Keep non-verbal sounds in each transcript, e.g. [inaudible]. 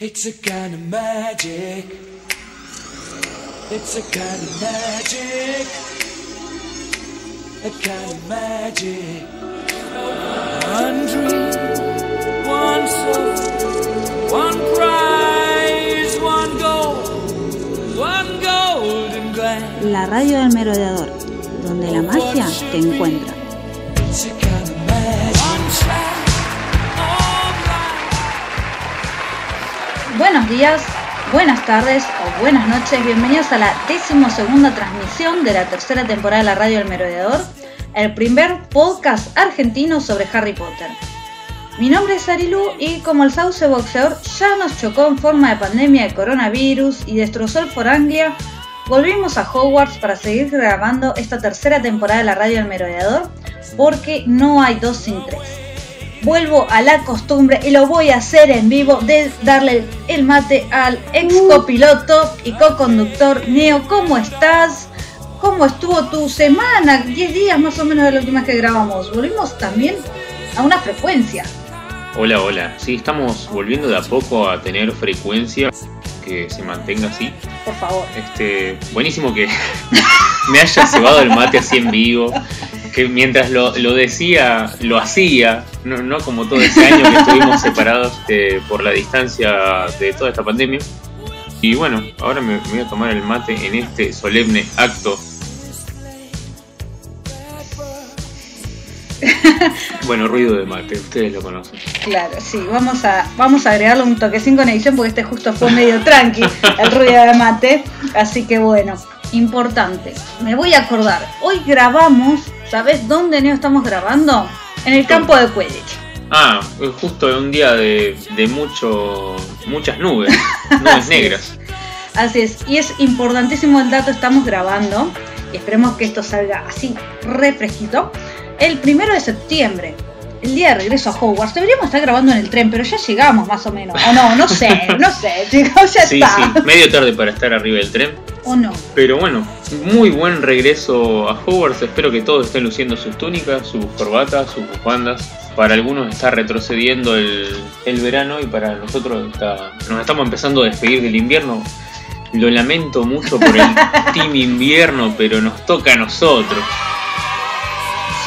It's a kind of magic. It's a kind of magic. A kind of magic. One dream, one soul, one prize, one goal, one golden glance. La radio del merodeador, donde la magia te encuentra. Buenos días, buenas tardes o buenas noches. Bienvenidos a la decimosegunda transmisión de la tercera temporada de la radio del merodeador, el primer podcast argentino sobre Harry Potter. Mi nombre es Arilu y como el sauce boxeador ya nos chocó en forma de pandemia de coronavirus y destrozó el Foranglia, volvimos a Hogwarts para seguir grabando esta tercera temporada de la radio del merodeador porque no hay dos sin tres. Vuelvo a la costumbre y lo voy a hacer en vivo de darle el mate al ex copiloto y co-conductor Neo. ¿Cómo estás? ¿Cómo estuvo tu semana? 10 días más o menos de la última vez que grabamos. Volvimos también a una frecuencia. Hola, hola. Sí, estamos volviendo de a poco a tener frecuencia que se mantenga así. Por favor. Este, buenísimo que [laughs] me haya cebado el mate así en vivo. Que mientras lo, lo decía, lo hacía. No, no como todo ese año que estuvimos [laughs] separados este, por la distancia de toda esta pandemia. Y bueno, ahora me, me voy a tomar el mate en este solemne acto. [laughs] Bueno, ruido de mate, ustedes lo conocen. Claro, sí, vamos a, vamos a agregarle un toquecín con edición porque este justo fue medio tranqui, el ruido de mate. Así que bueno, importante. Me voy a acordar, hoy grabamos, ¿sabes dónde Neo estamos grabando? En el campo de Quidditch. Ah, es justo un día de, de mucho, muchas nubes, [laughs] nubes negras. Así es, y es importantísimo el dato, estamos grabando, y esperemos que esto salga así, refresquito, el primero de septiembre, el día de regreso a Hogwarts. Deberíamos estar grabando en el tren, pero ya llegamos más o menos. O no, no sé, [laughs] no sé, chicos, ya Sí, está. sí, medio tarde para estar arriba del tren. O no. Pero bueno, muy buen regreso a Hogwarts. Espero que todos estén luciendo sus túnicas, sus corbatas, sus bufandas. Para algunos está retrocediendo el, el verano y para nosotros está- nos estamos empezando a despedir del invierno. Lo lamento mucho por el [laughs] team invierno, pero nos toca a nosotros.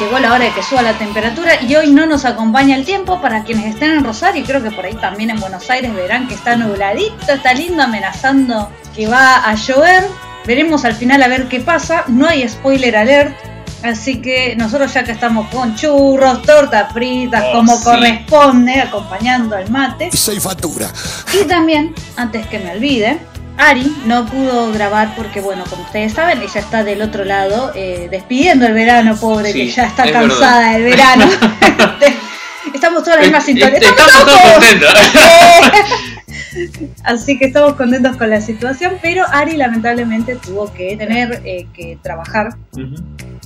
Llegó la hora de que suba la temperatura y hoy no nos acompaña el tiempo. Para quienes estén en Rosario, y creo que por ahí también en Buenos Aires verán que está nubladito, está lindo, amenazando que va a llover. Veremos al final a ver qué pasa. No hay spoiler alert. Así que nosotros ya que estamos con churros, tortas fritas, Oh, como sí. corresponde, acompañando al mate. y soy factura. Y también, antes que me olvide, Ari no pudo grabar porque, bueno, como ustedes saben, ella está del otro lado, eh, despidiendo el verano, pobre, Sí, que ya está es cansada del verano. [laughs] estamos todos en la misma sintonía. Estamos todos contentos. [laughs] Así que estamos contentos con la situación, pero Ari lamentablemente tuvo que tener eh, que trabajar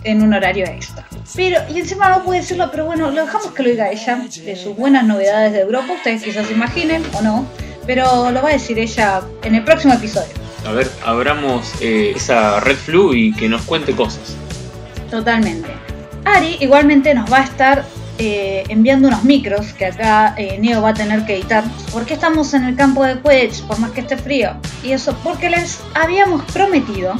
en un horario extra. Pero, y encima no puede decirlo, pero bueno, lo dejamos que lo diga ella, de sus buenas novedades de Europa, ustedes quizás imaginen o no, pero lo va a decir ella en el próximo episodio. A ver, abramos eh, esa red flu y que nos cuente cosas. Totalmente. Ari igualmente nos va a estar eh, enviando unos micros que acá eh, Neo va a tener que editar. Porque estamos en el campo de Quidditch, por más que esté frío. Y eso porque les habíamos prometido,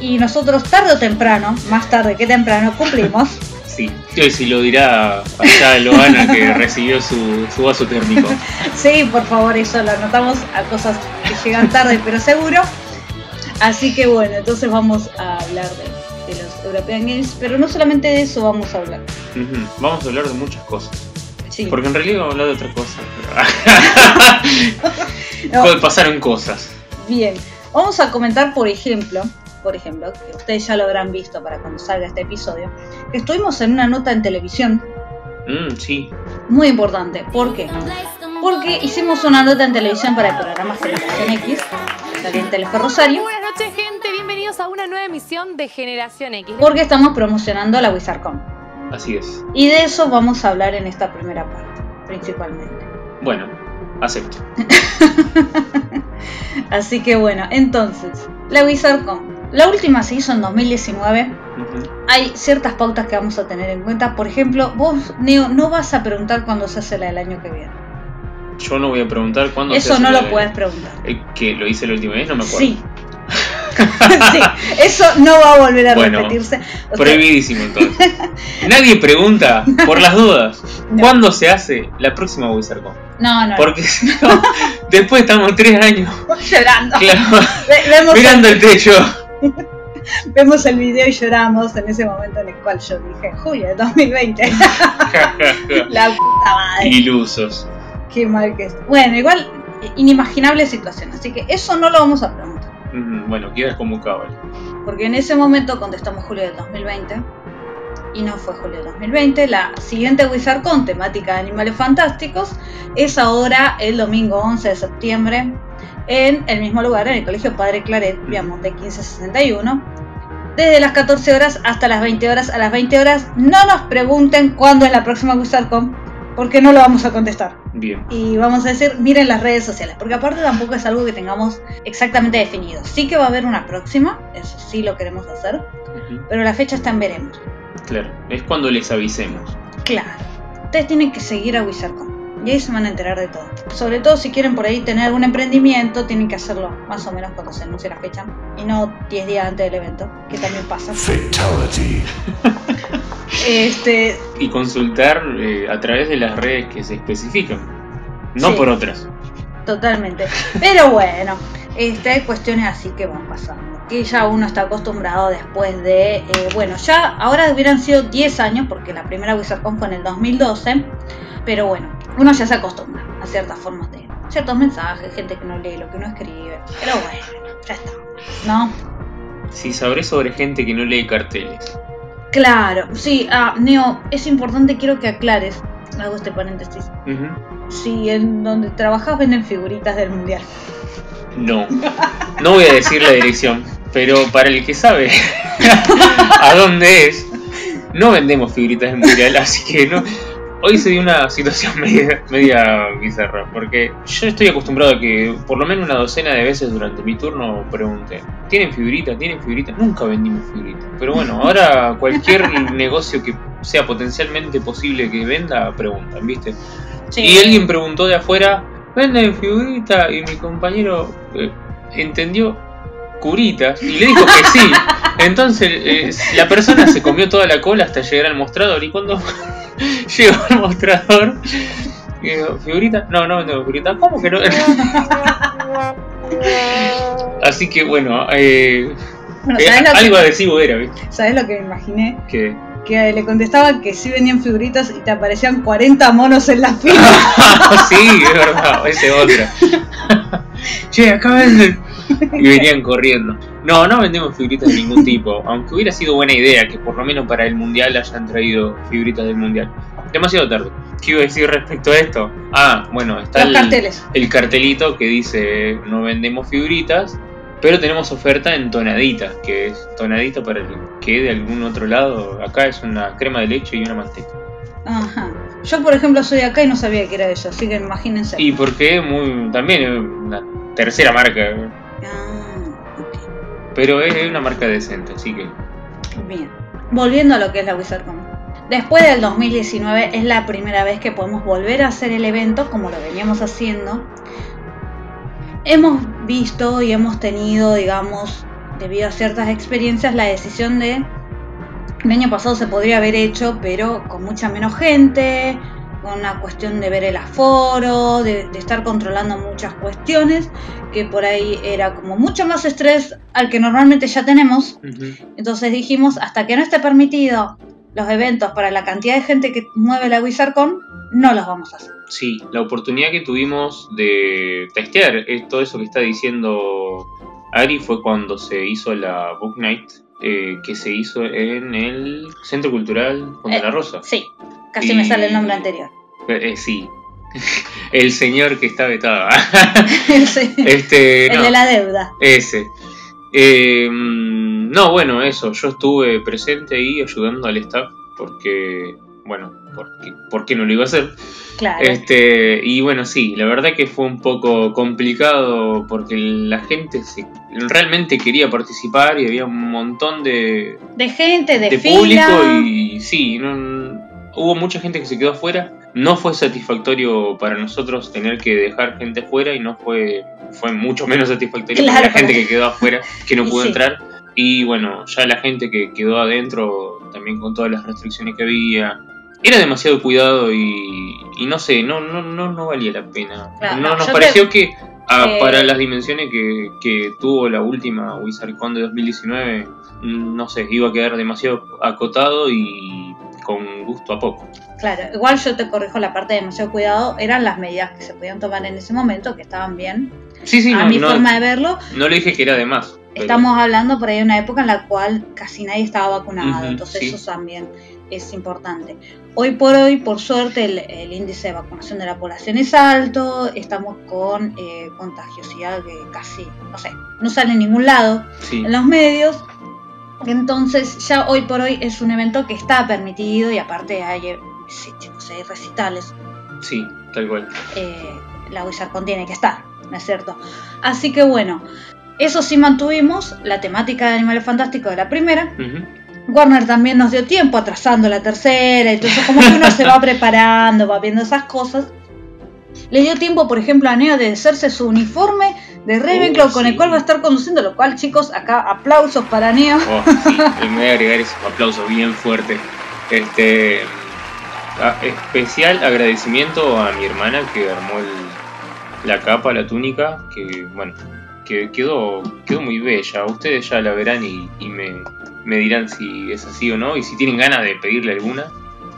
y nosotros tarde o temprano, más tarde que temprano, cumplimos. [laughs] Sí, sí, sí lo dirá allá Loana que [laughs] recibió su, su vaso térmico. Sí, por favor, eso lo anotamos a cosas que llegan tarde, pero seguro. Así que bueno, entonces vamos a hablar de, de los European Games, pero no solamente de eso vamos a hablar. Vamos a hablar de muchas cosas. Sí. Porque en realidad vamos a hablar de. [laughs] [laughs] No, pero- Pasaron cosas. Bien, vamos a comentar, por ejemplo, por ejemplo, que ustedes ya lo habrán visto para cuando salga este episodio, que estuvimos en una nota en televisión Mm, sí, muy importante. ¿Por qué? Porque hicimos una nota en televisión para el programa Generación X, en Telefe Rosario, Buenas noches, gente. Bienvenidos a una nueva emisión de Generación X. porque estamos promocionando la WizardCon. así es. Y de eso vamos a hablar en esta primera parte, principalmente. Bueno, acepto. [laughs] Así que bueno, entonces, la WizardCon. La última se hizo en 2019. Ujú. Hay ciertas pautas que vamos a tener en cuenta. Por ejemplo, vos, Neo, no vas a preguntar cuándo se hace la del año que viene. Yo no voy a preguntar cuándo se Eso hace no la- lo puedes preguntar. Eh, ¿Que lo hice la última vez? No me acuerdo. Sí. [laughs] sí, eso no va a volver a Bueno, repetirse. O sea, Prohibidísimo entonces. [laughs] Nadie pregunta, por las dudas, [laughs] No. ¿cuándo se hace la próxima WizardCon? no, no, Porque si no, después estamos tres años llorando. claro, mirando el techo. [laughs] vemos el video y lloramos en ese momento en el cual yo dije, julio de 2020. La puta madre. Ilusos. Qué mal que es. Bueno, igual, inimaginable situación. Así que eso no lo vamos a preguntar. Mm, Bueno, quedas como cabal. Porque en ese momento contestamos julio del 2020 y no fue julio del 2020. La siguiente WizardCon, temática de animales fantásticos, es ahora el domingo 11 de septiembre en el mismo lugar, en el Colegio Padre Claret, Viamonte 1561. Desde las 14 horas hasta las 20 horas. A las 20 horas no nos pregunten cuándo es la próxima WizardCon, porque no lo vamos a contestar Bien. y vamos a decir, miren las redes sociales, porque aparte tampoco es algo que tengamos exactamente definido. Sí que va a haber una próxima, eso sí lo queremos hacer, pero la fecha está en veremos. Claro, es cuando les avisemos. Claro, ustedes tienen que seguir a WizardCon y ahí se van a enterar de todo. Sobre todo si quieren por ahí tener algún emprendimiento, tienen que hacerlo más o menos cuando se anuncie la fecha y no 10 días antes del evento, que también pasa. Fatality. [laughs] Este, Y consultar eh, a través de las redes que se especifican, no Sí. por otras. Totalmente. Pero bueno, este, hay cuestiones así que van pasando. Que ya uno está acostumbrado después de. eh, bueno, ya ahora hubieran sido 10 años, porque la primera WizardCon fue en el 2012. Pero bueno, uno ya se acostumbra a ciertas formas de. ciertos mensajes, gente que no lee lo que uno escribe. Pero bueno, ya está. ¿No? Si sabré sobre gente que no lee carteles. Claro, sí, ah, Neo, es importante, quiero que aclares. Hago este paréntesis. Si en donde trabajas venden figuritas del mundial. No, no voy a decir la dirección, pero para el que sabe [laughs] a dónde es, no vendemos figuritas del mundial, así que no. Hoy se dio una situación [laughs] media, media bizarra, porque yo estoy acostumbrado a que por lo menos una docena de veces durante mi turno pregunte, ¿tienen figuritas? ¿Tienen figuritas? Nunca vendimos figuritas. Pero bueno, ahora cualquier negocio que sea potencialmente posible que venda, preguntan, ¿viste? Y alguien preguntó de afuera, ¿venden figuritas? Y mi compañero eh, entendió curitas y le dijo que sí. [laughs] Entonces eh, la persona se comió toda la cola hasta llegar al mostrador y cuando [laughs] llegó al mostrador, dijo, ¿figuritas? No, no vendemos figuritas. ¿Cómo que no? [laughs] Así que bueno, eh, Bueno, eh, ¿sabes lo que- algo adhesivo era, ¿viste? ¿Sabes lo que me imaginé? Que... Que le contestaban que sí venían figuritas y te aparecían 40 monos en la fila. [laughs] sí, es verdad, esa es otra. [laughs] che, acá venden. Y venían corriendo. No, no vendemos figuritas de ningún tipo. Aunque hubiera sido buena idea que por lo menos para el mundial hayan traído figuritas del mundial. Demasiado tarde. ¿Qué iba a decir respecto a esto? Ah, bueno, está Los el, carteles. el cartelito que dice no vendemos figuritas, pero tenemos oferta en tonadita, que es tonadita para el que de algún otro lado. Acá es una crema de leche y una manteca. Ajá. Yo, por ejemplo, soy de acá y no sabía que era eso, así que imagínense. Y porque muy, también es una tercera marca, Ah, ok. pero es una marca decente, así que Bien. Volviendo a lo que es la WizardCon. Después del 2019 es la primera vez que podemos volver a hacer el evento como lo veníamos haciendo. Hemos visto y hemos tenido, digamos, debido a ciertas experiencias, la decisión de el año pasado se podría haber hecho, pero con mucha menos gente, con una cuestión de ver el aforo, de, de estar controlando muchas cuestiones, que por ahí era como mucho más estrés al que normalmente ya tenemos. ujú, Entonces dijimos, hasta que no esté permitido los eventos para la cantidad de gente que mueve la WizardCon, no los vamos a hacer. sí, la oportunidad que tuvimos de testear todo eso que está diciendo Ari fue cuando se hizo la Book Night, eh, que se hizo en el Centro Cultural Punta Eh, La Rosa. Sí, casi Y- me sale el nombre anterior. Eh, eh, sí, [laughs] el señor que está vetado. [laughs] Sí, este, el de la deuda. Ese. Eh, no, bueno, eso. Yo estuve presente ahí ayudando al staff porque, bueno, porque, ¿por qué no lo iba a hacer? Claro. Este, y bueno, sí, la verdad que fue un poco complicado porque la gente se, realmente quería participar y había un montón de, de gente, de, de fila. público y sí, no- hubo mucha gente que se quedó afuera. No fue satisfactorio para nosotros tener que dejar gente fuera y no fue fue mucho menos satisfactorio para la gente que quedó afuera que no [laughs] pudo sí. entrar. Y bueno ya la gente que quedó adentro también con todas las restricciones que había era demasiado cuidado y, y no sé no no no no valía la pena. Claro, no no, nos pareció te- que ah, eh, para las dimensiones que, que tuvo la última WizardCon de 2019 mm, no sé iba a quedar demasiado acotado y con gusto a poco Claro, igual yo te corrijo la parte de demasiado cuidado, eran las medidas que se podían tomar en ese momento, que estaban bien. sí sí a no, mi no, forma de verlo, no le dije que era de más pero- estamos hablando por ahí de una época en la cual casi nadie estaba vacunado, entonces sí. eso también es importante. Hoy por hoy, por suerte, el, el índice de vacunación de la población es alto, estamos con eh, contagiosidad que casi, no sé, no sale en ningún lado sí. en los medios. Entonces ya hoy por hoy es un evento que está permitido y aparte hay, eh, hay recitales. Sí, tal cual. eh, la WizardCon tiene que estar, ¿no es cierto? Así que bueno, eso sí mantuvimos la temática de Animales Fantásticos de la primera. Warner también nos dio tiempo atrasando la tercera eso, como que uno se va [laughs] preparando, va viendo esas cosas. Le dio tiempo, por ejemplo, a Neo de hacerse su uniforme de Ravenclaw Oh, con el cual va a estar conduciendo, lo cual, chicos, acá aplausos para Neo. Oh, sí, me voy a agregar esos aplausos bien fuertes. Este, a- especial agradecimiento a mi hermana que armó el- la capa, la túnica, que bueno, que quedó, quedó muy bella. Ustedes ya la verán y, y me, me dirán si es así o no y si tienen ganas de pedirle alguna.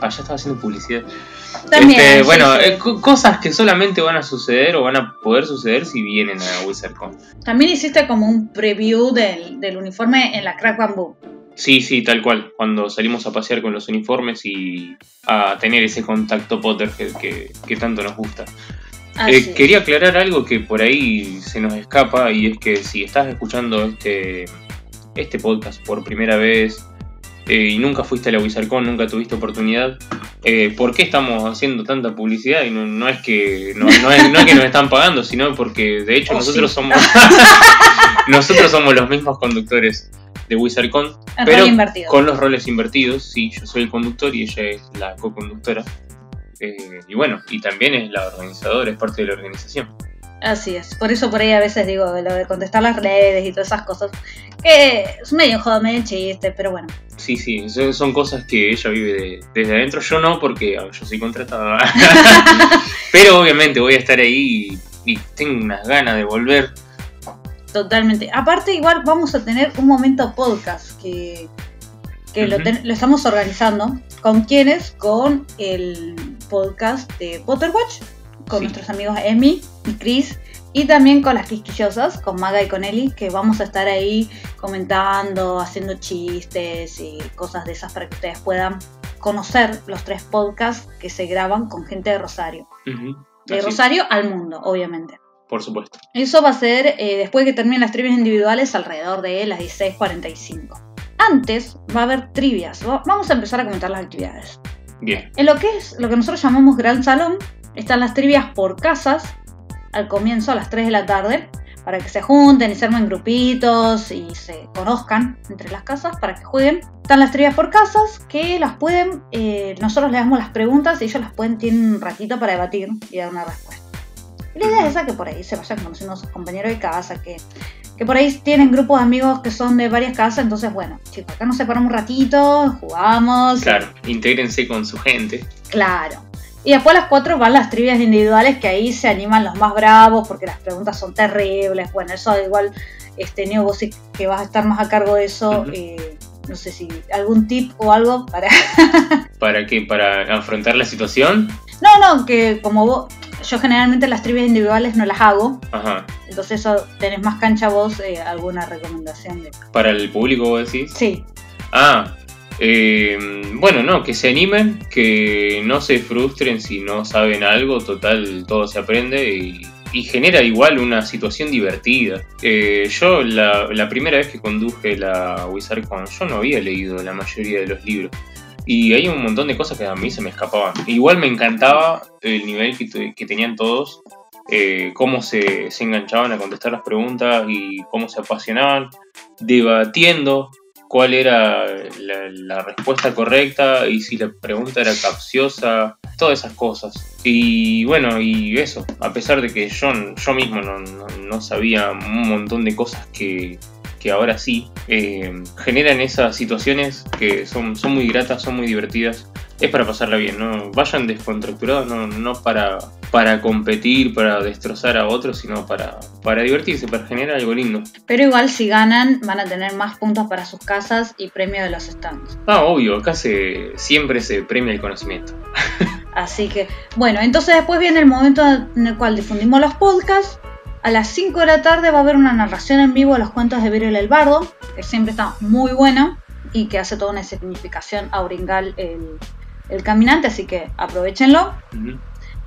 Ah, ya estaba haciendo publicidad. También, Este, bueno, sí. eh, co- cosas que solamente van a suceder o van a poder suceder si vienen a WizardCon. También hiciste como un preview del, del uniforme en la Crack Bamboo. Sí, sí, tal cual. Cuando salimos a pasear con los uniformes y a tener ese contacto Potterhead que, que tanto nos gusta. Eh, quería aclarar algo que por ahí se nos escapa y es que si estás escuchando este, este podcast por primera vez eh, y nunca fuiste a la WizardCon, nunca tuviste oportunidad, eh, ¿por qué estamos haciendo tanta publicidad? Y no, no es que no, no es, no es que nos están pagando, sino porque de hecho Oh, nosotros sí. somos [laughs] nosotros somos los mismos conductores de WizardCon, En pero invertido. con los roles invertidos. Sí, yo soy el conductor y ella es la co-conductora. Eh, y bueno, y también es la organizadora, es parte de la organización. Así es. Por eso por ahí a veces digo lo de contestar las redes y todas esas cosas. Que es medio joder, medio chiste, pero bueno. Sí, sí, son cosas que ella vive de- desde adentro. Yo no, porque yo soy contratada. [laughs] Pero obviamente voy a estar ahí y, y tengo unas ganas de volver. Totalmente. Aparte, igual vamos a tener un momento podcast que, que lo, ten- lo estamos organizando. ¿Con quiénes? Con el podcast de Potterwatch, con Sí. nuestros amigos Emi y Chris, y también con las quisquillosas, con Maga y con Eli, que vamos a estar ahí comentando, haciendo chistes y cosas de esas para que ustedes puedan conocer los tres podcasts que se graban con gente de Rosario. De Así, Rosario al mundo, obviamente. Por supuesto. Eso va a ser eh, después que terminen las trivias individuales alrededor de las 16.45. Antes va a haber trivias. Va- Vamos a empezar a comentar las actividades. Bien. En lo que es lo que nosotros llamamos Gran Salón, están las trivias por casas al comienzo a las 3 de la tarde para que se junten y se armen grupitos y se conozcan entre las casas para que jueguen. Están las trivias por casas que las pueden, eh, nosotros les damos las preguntas y ellos las pueden, tienen un ratito para debatir y dar una respuesta. Y la idea es esa que por ahí se vayan conociendo a sus compañeros de casa, que, que por ahí tienen grupos de amigos que son de varias casas, entonces bueno, chicos, acá nos separamos un ratito, jugamos. Claro, intégrense con su gente. Claro. Y después a las 4 van las trivias individuales que ahí se animan los más bravos porque las preguntas son terribles. Bueno, eso igual, este Neo, vos sí que vas a estar más a cargo de eso. Eh, no sé si algún tip o algo para... [laughs] ¿Para qué? ¿Para afrontar la situación? No, no, que como vos, yo generalmente las trivias individuales no las hago. Ajá. Entonces eso tenés más cancha vos, eh, alguna recomendación de... ¿Para el público vos decís? Sí, Ah, eh, bueno, no, que se animen, que no se frustren si no saben algo, total, todo se aprende y, genera igual una situación divertida. Eh, yo la, primera vez que conduje la WizardCon, yo no había leído la mayoría de los libros. Y hay un montón de cosas que a mí se me escapaban. Igual me encantaba el nivel que, tenían todos, eh, cómo se enganchaban a contestar las preguntas y cómo se apasionaban, debatiendo cuál era la, la respuesta correcta y si la pregunta era capciosa, todas esas cosas. Y bueno, y eso, a pesar de que yo, yo mismo no, no- no sabía un montón de cosas que, que ahora sí, eh, generan esas situaciones que son, son muy gratas, son muy divertidas. Es para pasarla bien, ¿no? Vayan descontracturados, no, no para, para competir, para destrozar a otros, sino para, para divertirse, para generar algo lindo. Pero igual si ganan van a tener más puntos para sus casas y premio de los stands. Ah, obvio, acá se, siempre se premia el conocimiento. [laughs] Así que, bueno, entonces después viene el momento en el cual difundimos los podcasts. A las 5 de la tarde va a haber una narración en vivo de los cuentos de Viril el Bardo, que siempre está muy buena y que hace toda una significación auringal el, el caminante, así que aprovechenlo.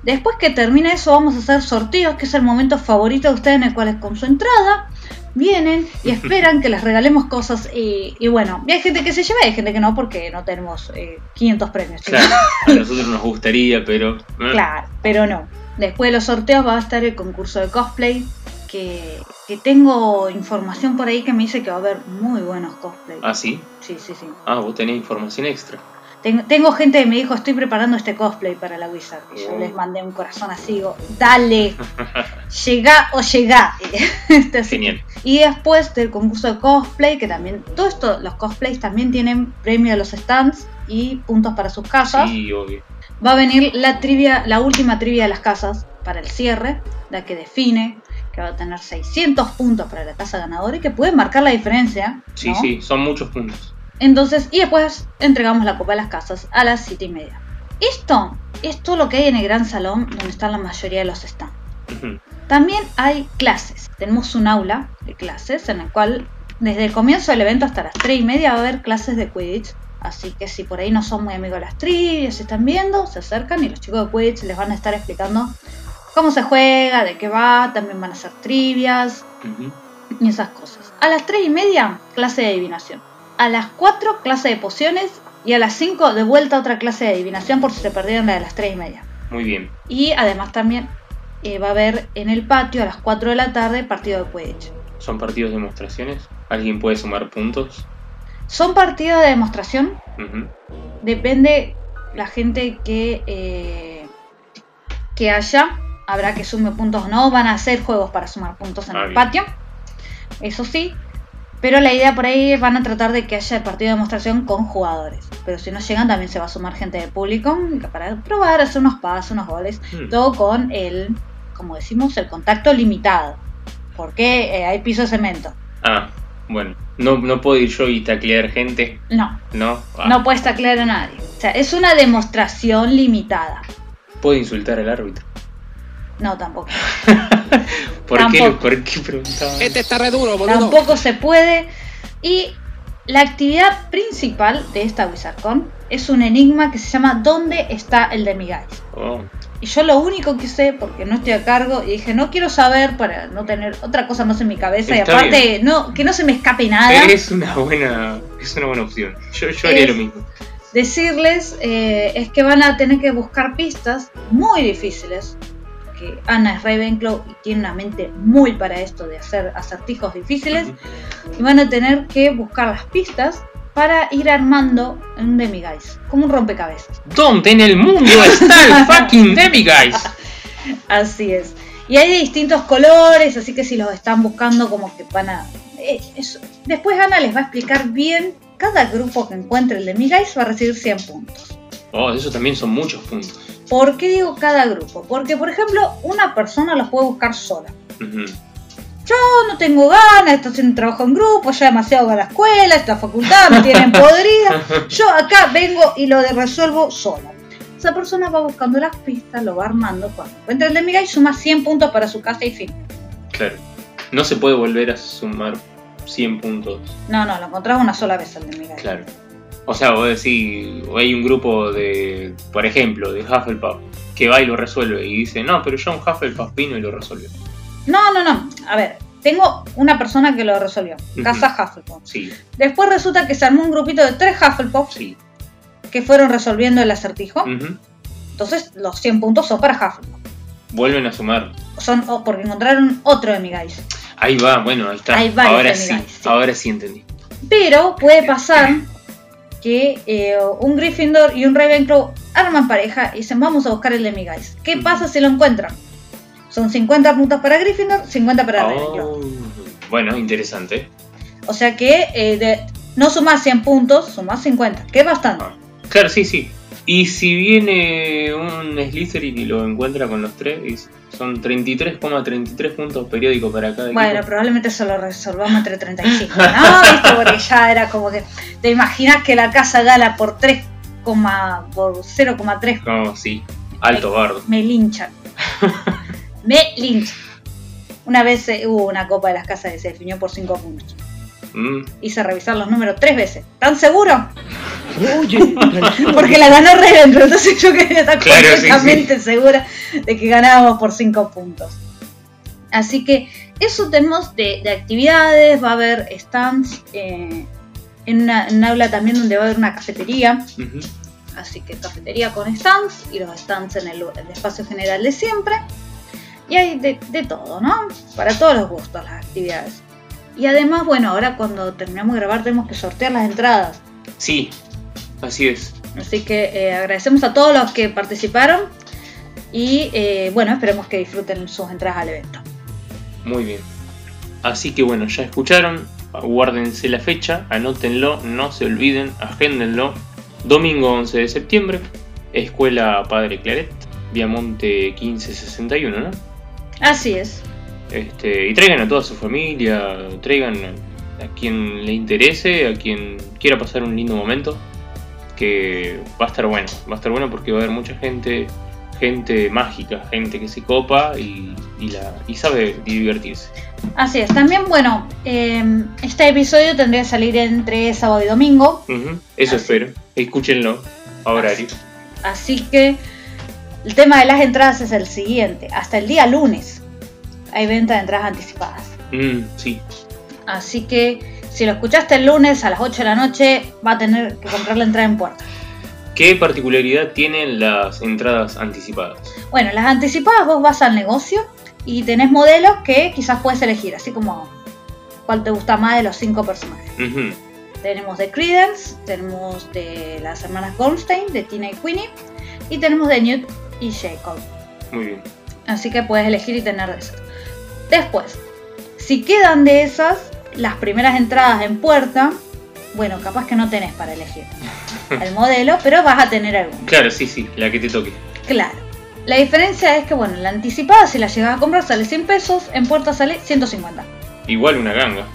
Después que termine eso, vamos a hacer sorteos, que es el momento favorito de ustedes, en el cual con su entrada vienen y [laughs] esperan que les regalemos cosas. Y, y bueno, y hay gente que se lleva y hay gente que no, porque no tenemos eh, 500 premios. Claro, a [laughs] nosotros nos gustaría, pero... eh, Claro, pero no. Después de los sorteos va a estar el concurso de cosplay. Que, que tengo información por ahí que me dice que va a haber muy buenos cosplay. Ah, sí. Sí, sí, sí. Ah, vos tenés información extra. Tengo, gente que me dijo, estoy preparando este cosplay para la Wizard. Y yo Oh. les mandé un corazón así, digo, dale, [laughs] llegá o llegá. [laughs] Este. Genial. Y después del concurso de cosplay, que también, todo esto, los cosplays también tienen premio de los stands y puntos para sus casas. Sí, obvio. Va a venir la trivia, la última trivia de las casas para el cierre, la que define que va a tener 600 puntos para la casa ganadora y que puede marcar la diferencia. Sí, ¿no? sí, son muchos puntos. Entonces, y después entregamos la copa de las casas a las 7 y media. Esto es todo lo que hay en el gran salón donde están la mayoría de los stands. También hay clases. Tenemos un aula de clases en el cual desde el comienzo del evento hasta las 3 y media va a haber clases de Quidditch. Así que si por ahí no son muy amigos de las trivias, se están viendo, se acercan y los chicos de Quidditch les van a estar explicando cómo se juega, de qué va, también van a hacer trivias Ujú. y esas cosas. A las 3 y media, clase de adivinación. A las 4, clase de pociones. Y a las 5, de vuelta otra clase de adivinación por si se perdieron la de las 3 y media. Muy bien. Y además también eh, va a haber en el patio a las 4 de la tarde partido de Quidditch. ¿Son partidos de demostraciones? ¿Alguien puede sumar puntos? Son partidos de demostración. Depende la gente que, eh, que haya. Habrá que sume puntos o no. Van a hacer juegos para sumar puntos en Ah, el bien. patio. Eso sí. Pero la idea por ahí van a tratar de que haya el partido de demostración con jugadores. Pero si no llegan también se va a sumar gente del público para probar, hacer unos pasos, unos goles. Hmm. Todo con el, como decimos, el contacto limitado. Porque eh, hay piso de cemento. Ah, bueno. No, no puedo ir yo y taclear gente, No, ¿no? Ah, no puedes taclear a nadie. O sea, es una demostración limitada. ¿Puedo insultar al árbitro? No, tampoco. [laughs] ¿Por qué, Tampoco. ¿Por qué preguntaba? Este está re duro, boludo. Tampoco se puede. Y la actividad principal de esta WizardCon es un enigma que se llama ¿Dónde está el Demiguise? Oh, Y yo lo único que sé, porque no estoy a cargo, y dije, no quiero saber para no tener otra cosa más en mi cabeza. Está y aparte, no, que no se me escape nada. es una buena, es una buena opción. Yo, yo haría Es- lo mismo. decirles eh, es que van a tener que buscar pistas muy difíciles. Que Ana es Ravenclaw y tiene una mente muy para esto de hacer acertijos difíciles. Y van a tener que buscar las pistas para ir armando un Demiguise, como un rompecabezas. ¿Dónde en el mundo está el [laughs] fucking Demiguise? Así es. Y hay de distintos colores, así que si los están buscando, como que van a. eh, eso. Después Ana les va a explicar bien. Cada grupo que encuentre el Demiguise va a recibir 100 puntos. Oh, eso también son muchos puntos. ¿Por qué digo cada grupo? Porque, por ejemplo, una persona los puede buscar sola. Yo no tengo ganas, estoy haciendo trabajo en grupo, ya demasiado a la escuela, esta facultad me tienen [laughs] podrida. Yo acá vengo y lo resuelvo sola. Esa persona va buscando las pistas, lo va armando. Cuando encuentra el de Miguel, suma 100 puntos para su casa y fin. Claro. No se puede volver a sumar 100 puntos. No, no, lo encontrás una sola vez el de Miguel. Claro. O sea, vos decís, hay un grupo de, por ejemplo, de Hufflepuff, que va y lo resuelve y dice, no, pero John Hufflepuff vino y lo resolvió. No, no, no. A ver, tengo una persona que lo resolvió. Casa Hufflepuff. Sí, Después resulta que se armó un grupito de tres Hufflepuff sí. que fueron resolviendo el acertijo. Entonces los 100 puntos son para Hufflepuff. Vuelven a sumar. Son oh, porque encontraron otro de Miguel. Ahí va, bueno, ahí está. Hay varios ahora sí, sí. ahora sí entendí. Pero puede pasar que eh, un Gryffindor y un Ravenclaw arman pareja y dicen vamos a buscar el Demiguise. ¿Qué pasa si lo encuentran? Son 50 puntos para Gryffindor, 50 para Ravenclaw. Oh, bueno, interesante. O sea que eh, de- no sumás 100 puntos, sumás 50, que es bastante. Claro, sí, sí. Y si viene un Slytherin y lo encuentra con los tres, y son 33,33 puntos periódicos para cada Bueno, equipo. probablemente eso lo resolvamos entre 35, ¿no? ¿Viste? Porque ya era como que te imaginas que la casa gana por 3, por 0,3 No, sí. Alto bardo. me linchan. [laughs] me linchan. Una vez eh, hubo una copa de las casas que se definió por 5 puntos. Mm, Hice revisar los números tres veces. ¿Tan seguro? Oye. [laughs] Porque la ganó Ravenclaw, entonces yo quería estar Claro, sí, completamente segura de que ganábamos por 5 puntos. Así que eso tenemos de, de actividades, va a haber stands eh, en, una, en un aula también donde va a haber una cafetería, así que cafetería con stands y los stands en el, el espacio general de siempre. Y hay de, de todo, ¿no? Para todos los gustos las actividades. Y además, bueno, ahora cuando terminamos de grabar tenemos que sortear las entradas. Sí, así es. Así que eh, agradecemos a todos los que participaron y eh, bueno, esperemos que disfruten sus entradas al evento. Muy bien. Así que bueno, ya escucharon. Guárdense la fecha, anótenlo, no se olviden, agéndenlo. Domingo 11 de septiembre, Escuela Padre Claret, Viamonte 1561, ¿no? Así es. Este, y traigan a toda su familia, traigan a quien le interese, a quien quiera pasar un lindo momento, que va a estar bueno, va a estar bueno porque va a haber mucha gente, gente mágica, gente que se copa y, y la, y sabe divertirse. Así es. También, bueno, eh, este episodio tendría que salir entre sábado y domingo. Eso Así. espero, escúchenlo a horario. Así que el tema de las entradas es el siguiente. Hasta el día lunes hay venta de entradas anticipadas. Mm, sí, Así que si lo escuchaste el lunes a las 8 de la noche, va a tener que comprar la entrada en puerta. ¿qué particularidad tienen las entradas anticipadas? Bueno, las anticipadas vos vas al negocio y tenés modelos que quizás puedes elegir, así como cuál te gusta más de los cinco personajes. Tenemos de Credence, tenemos de las hermanas Goldstein, de Tina y Queenie, y tenemos de Newt y Jacob. Muy bien. Así que puedes elegir y tener de esas. Después, si quedan de esas, las primeras entradas en puerta, bueno, capaz que no tenés para elegir [laughs] el modelo, pero vas a tener alguno. Claro, sí, sí, la que te toque. Claro. La diferencia es que, bueno, la anticipada, si la llegas a comprar, sale 100 pesos, en puerta sale 150. Igual una ganga.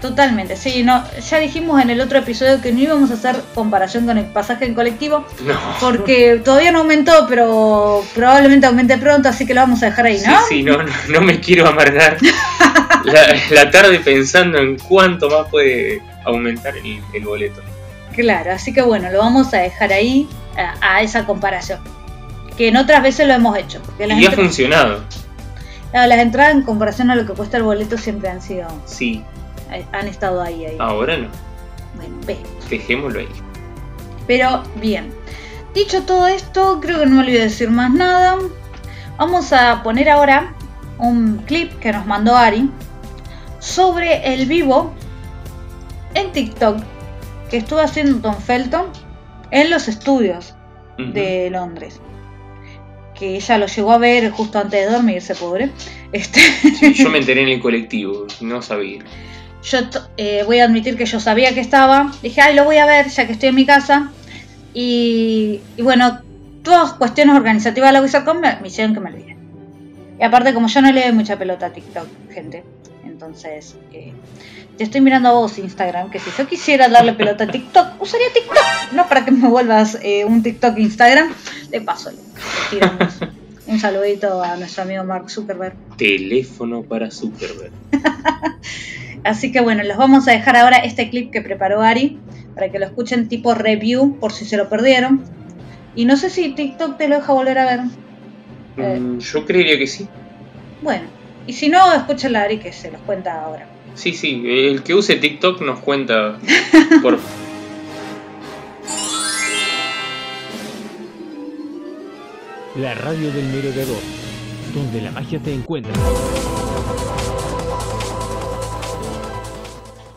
Totalmente, sí, no, ya dijimos en el otro episodio que no íbamos a hacer comparación con el pasaje en colectivo, No. porque todavía no aumentó, pero probablemente aumente pronto, así que lo vamos a dejar ahí, Sí, ¿no? sí, no, no, no me quiero amargar [laughs] la, la tarde pensando en cuánto más puede aumentar el, el boleto. Claro, así que bueno, lo vamos a dejar ahí a, a esa comparación. Que en otras veces lo hemos hecho. Porque Y ha funcionado, claro, las entradas en comparación a lo que cuesta el boleto siempre han sido, sí. Han estado ahí, ahí. Ahora no, Bueno, ve. dejémoslo ahí. Pero bien, dicho todo esto, creo que no me olvido decir más nada. Vamos a poner ahora un clip que nos mandó Ari sobre el vivo en TikTok que estuvo haciendo Tom Felton en los estudios de Londres. Que ella lo llegó a ver justo antes de dormirse, pobre. Este, Yo [laughs] me enteré en el colectivo, no sabía. Yo eh, voy a admitir que yo sabía que estaba. Dije, ay, lo voy a ver ya que estoy en mi casa. Y, y bueno, todas cuestiones organizativas de la Wizardcon me, me hicieron que me olvide. Y aparte, como yo no le doy mucha pelota a TikTok, gente. Entonces, eh, te estoy mirando a vos, Instagram, que si yo quisiera darle pelota a TikTok, usaría TikTok. No para que me vuelvas eh, un TikTok Instagram. De paso, le le tiramos [laughs] un saludito a nuestro amigo Mark Zuckerberg. Teléfono para Zuckerberg. [laughs] Así que bueno, los vamos a dejar ahora este clip que preparó Ari para que lo escuchen tipo review por si se lo perdieron. Y no sé si TikTok te lo deja volver a ver. Eh. Mm, Yo creería que sí. Bueno, y si no, escuchen a Ari que se los cuenta ahora. Sí, sí, el que use TikTok nos cuenta [laughs] por... La radio del merodeador, donde la magia te encuentra.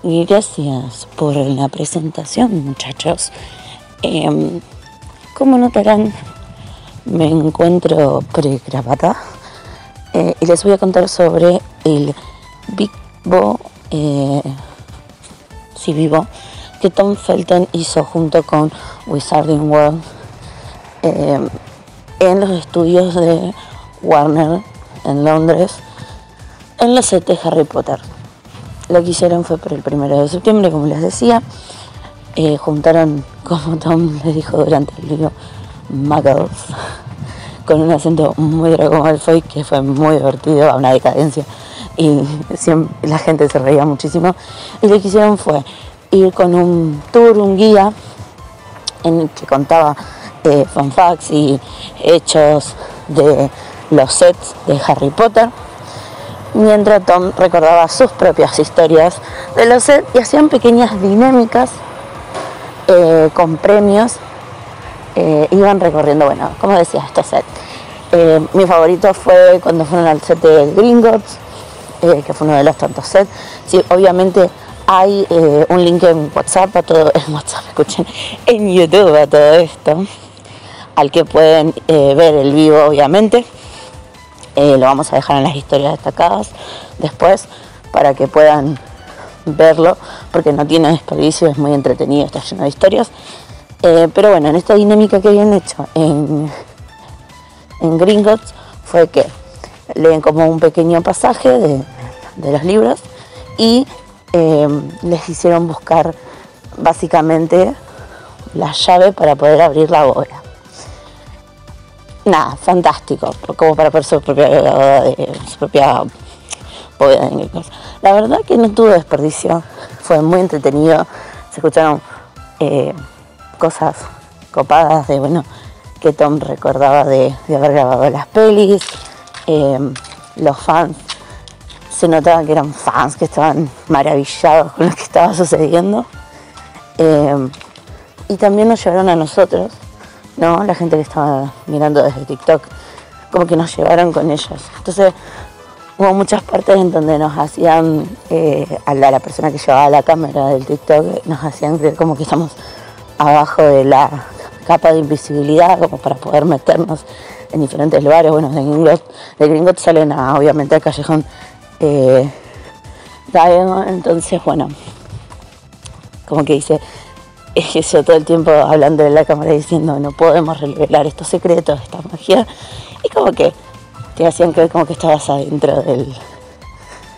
Gracias por la presentación, muchachos. Em, como notarán, me encuentro pregrabada eh, y les voy a contar sobre el vivo, eh, vivo, que Tom Felton hizo junto con Wizarding World eh, en los estudios de Warner en Londres, en la set Harry Potter. Lo que hicieron fue por el primero de septiembre, como les decía. Eh, juntaron, [laughs] como Tom le dijo durante el libro, Muggles, [laughs] con un acento muy Dragon Malfoy que fue muy divertido, a una decadencia. Y siempre, la gente se reía muchísimo. Y lo que hicieron fue ir con un tour, un guía, en el que contaba eh, y hechos de los sets de Harry Potter, mientras Tom recordaba sus propias historias de los sets y hacían pequeñas dinámicas eh, con premios. eh, iban recorriendo, bueno, como decía, estos sets. Eh, mi favorito fue cuando fueron al set de Gringotts, que fue uno de los tantos sets. Sí, obviamente hay un link en WhatsApp a todo, [laughs] en WhatsApp, escuchen, en YouTube a todo esto, al que pueden ver el vivo, obviamente. Lo vamos a dejar en las historias destacadas después para que puedan verlo, porque no tiene desperdicio, es muy entretenido, está lleno de historias. Eh, pero bueno, en esta dinámica que habían hecho en, en Gringotts fue que leen como un pequeño pasaje de, de los libros y eh, les hicieron buscar básicamente la llave para poder abrir la bóveda. Nada, fantástico, como para ver su propia, eh, su propia bóveda de Gringotts. La verdad que no tuvo desperdicio, fue muy entretenido, se escucharon eh, cosas copadas de, bueno, que Tom recordaba de, de haber grabado las pelis, eh, los fans se notaba que eran fans, que estaban maravillados con lo que estaba sucediendo. Y también nos llevaron a nosotros, La gente que estaba mirando desde TikTok, como que nos llevaron con ellos. Entonces hubo muchas partes en donde nos hacían, eh, a la, persona que llevaba la cámara del TikTok, nos hacían creer como que estamos abajo de la capa de invisibilidad, como para poder meternos en diferentes lugares. Bueno, de Gringotts, de Gringotts salen a, obviamente al callejón eh, entonces bueno, como que dice, es yo todo el tiempo hablando de la cámara diciendo no podemos revelar estos secretos, esta magia, y como que te hacían creer como que estabas adentro del,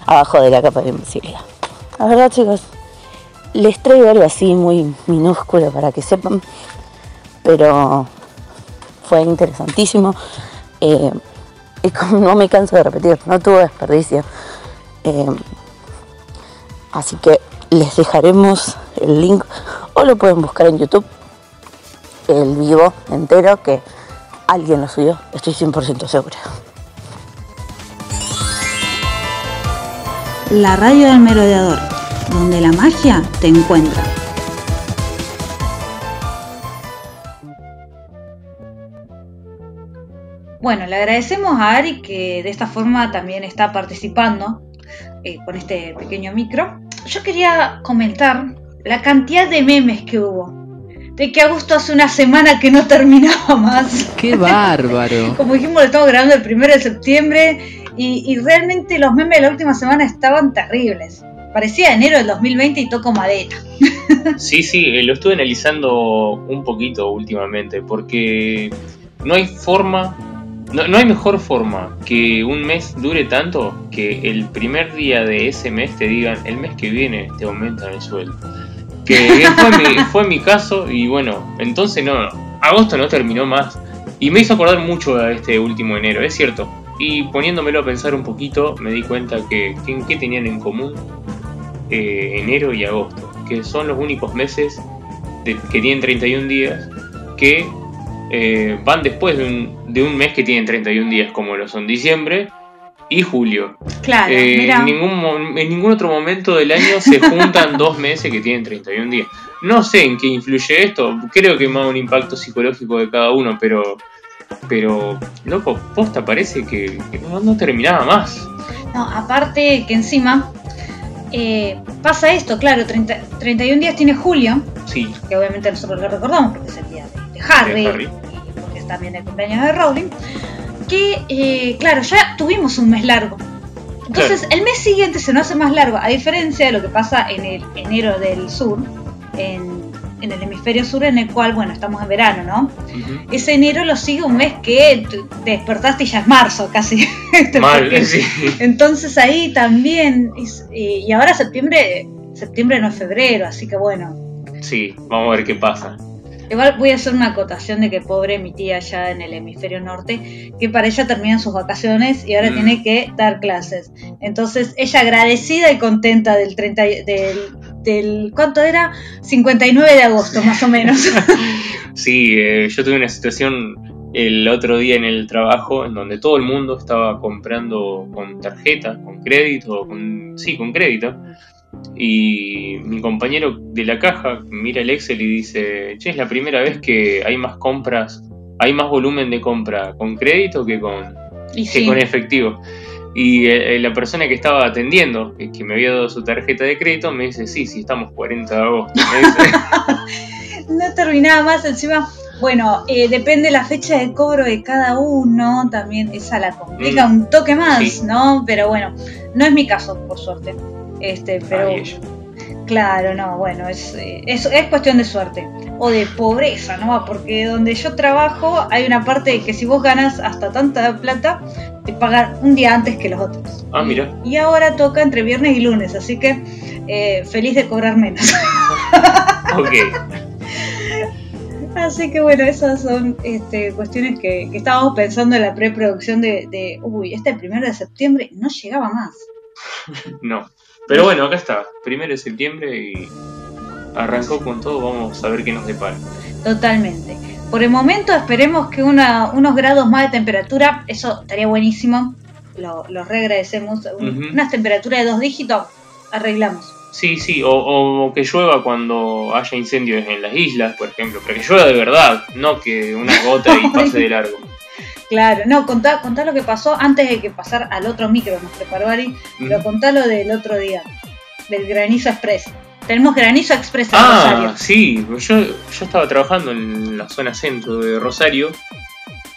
abajo de la capa de invisibilidad. La verdad chicos, les traigo algo así muy minúsculo para que sepan, pero fue interesantísimo. Eh, y como no me canso de repetir, no tuvo desperdicio. Eh, así que les dejaremos el link o lo pueden buscar en YouTube, el vivo entero que alguien lo subió, estoy 100% segura. La radio del merodeador, donde la magia te encuentra. Bueno, le agradecemos a Ari que de esta forma también está participando eh, con este pequeño micro. Yo quería comentar la cantidad de memes que hubo. De que agosto hace una semana que no terminaba más. ¡Qué [laughs] bárbaro! Como dijimos, lo estamos grabando el primero de septiembre y, y realmente los memes de la última semana estaban terribles. Parecía enero del 2020 y toco madera. [laughs] Sí, sí, eh, lo estuve analizando un poquito últimamente, porque no hay forma, no, no hay mejor forma que un mes dure tanto que el primer día de ese mes te digan, el mes que viene te aumentan el sueldo. Que [laughs] fue mi, fue mi caso y bueno, entonces no, agosto no terminó más. Y me hizo acordar mucho a este último enero, es cierto. Y poniéndomelo a pensar un poquito, me di cuenta que, que tenían en común eh, enero y agosto, que son los únicos meses de- que tienen 31 días que eh, van después de un, de un mes que tienen 31 días, como lo son diciembre y julio. Claro, Eh, mira. en, ningún, en ningún otro momento del año se juntan [laughs] dos meses que tienen 31 días. No sé en qué influye esto, creo que más un impacto psicológico de cada uno, pero, pero loco, posta parece que, que no, no terminaba más. No, aparte que encima, eh, pasa esto, claro, 30 31 días tiene julio, Sí, que obviamente nosotros lo recordamos porque es el día de, de Harry, De Harry. Es también el cumpleaños de Rowling, que eh, claro, ya tuvimos un mes largo. Entonces el mes siguiente se nos hace más largo, a diferencia de lo que pasa en el enero del sur, en, en el hemisferio sur, en el cual, bueno, estamos en verano, ¿no? Ese enero lo sigue un mes que te despertaste y ya es marzo casi. [laughs] Este, mal, porque- sí. Entonces ahí también, es- eh, y ahora septiembre, septiembre no es febrero, así que bueno, Sí, vamos a ver qué pasa. Igual voy a hacer una acotación de que pobre mi tía allá en el hemisferio norte, que para ella terminan sus vacaciones y ahora Mm. tiene que dar clases. Entonces ella agradecida y contenta del 30 y- del, del ¿cuánto era? 59 de agosto más o menos. [laughs] Sí, eh, yo tuve una situación el otro día en el trabajo en donde todo el mundo estaba comprando con tarjeta, con crédito, con, sí, con crédito. Y mi compañero de la caja mira el Excel y dice, che, es la primera vez que hay más compras, hay más volumen de compra con crédito que con, y que sí, con efectivo. Y eh, la persona que estaba atendiendo, que, que me había dado su tarjeta de crédito, me dice, sí, sí, estamos 40 de agosto. Me dice, [laughs] no terminaba más encima. Bueno, eh, depende la fecha de cobro de cada uno, también esa la complica Mm. un toque más, Sí. ¿no? Pero bueno, no es mi caso, por suerte. Este, pero. Claro, no, bueno, es, eh, es, es cuestión de suerte o de pobreza, ¿no? Porque donde yo trabajo hay una parte de que si vos ganas hasta tanta plata, te pagan un día antes que los otros. Ah, mira. Y ahora toca entre viernes y lunes, así que eh, feliz de cobrar menos. [laughs] Ok. así que bueno, esas son este, cuestiones que, que estábamos pensando en la preproducción de, de, uy, este primero de septiembre no llegaba más. [laughs] No. Pero bueno, acá está. Primero de septiembre y arrancó con todo. Vamos a ver qué nos depara. Totalmente. Por el momento esperemos que una- unos grados más de temperatura, eso estaría buenísimo. Lo, lo reagradecemos. Un-. Unas temperaturas de dos dígitos, arreglamos. Sí, sí. O, o que llueva cuando haya incendios en las islas, por ejemplo. Pero que llueva de verdad, no que una gota y [laughs] pase de largo. Claro, no, contá, contá lo que pasó antes de que pasar al otro micro, nos preparó Ari, pero Ujú. contá lo del otro día, del granizo express. Tenemos granizo express en Ah, Rosario. sí, yo, yo estaba trabajando en la zona centro de Rosario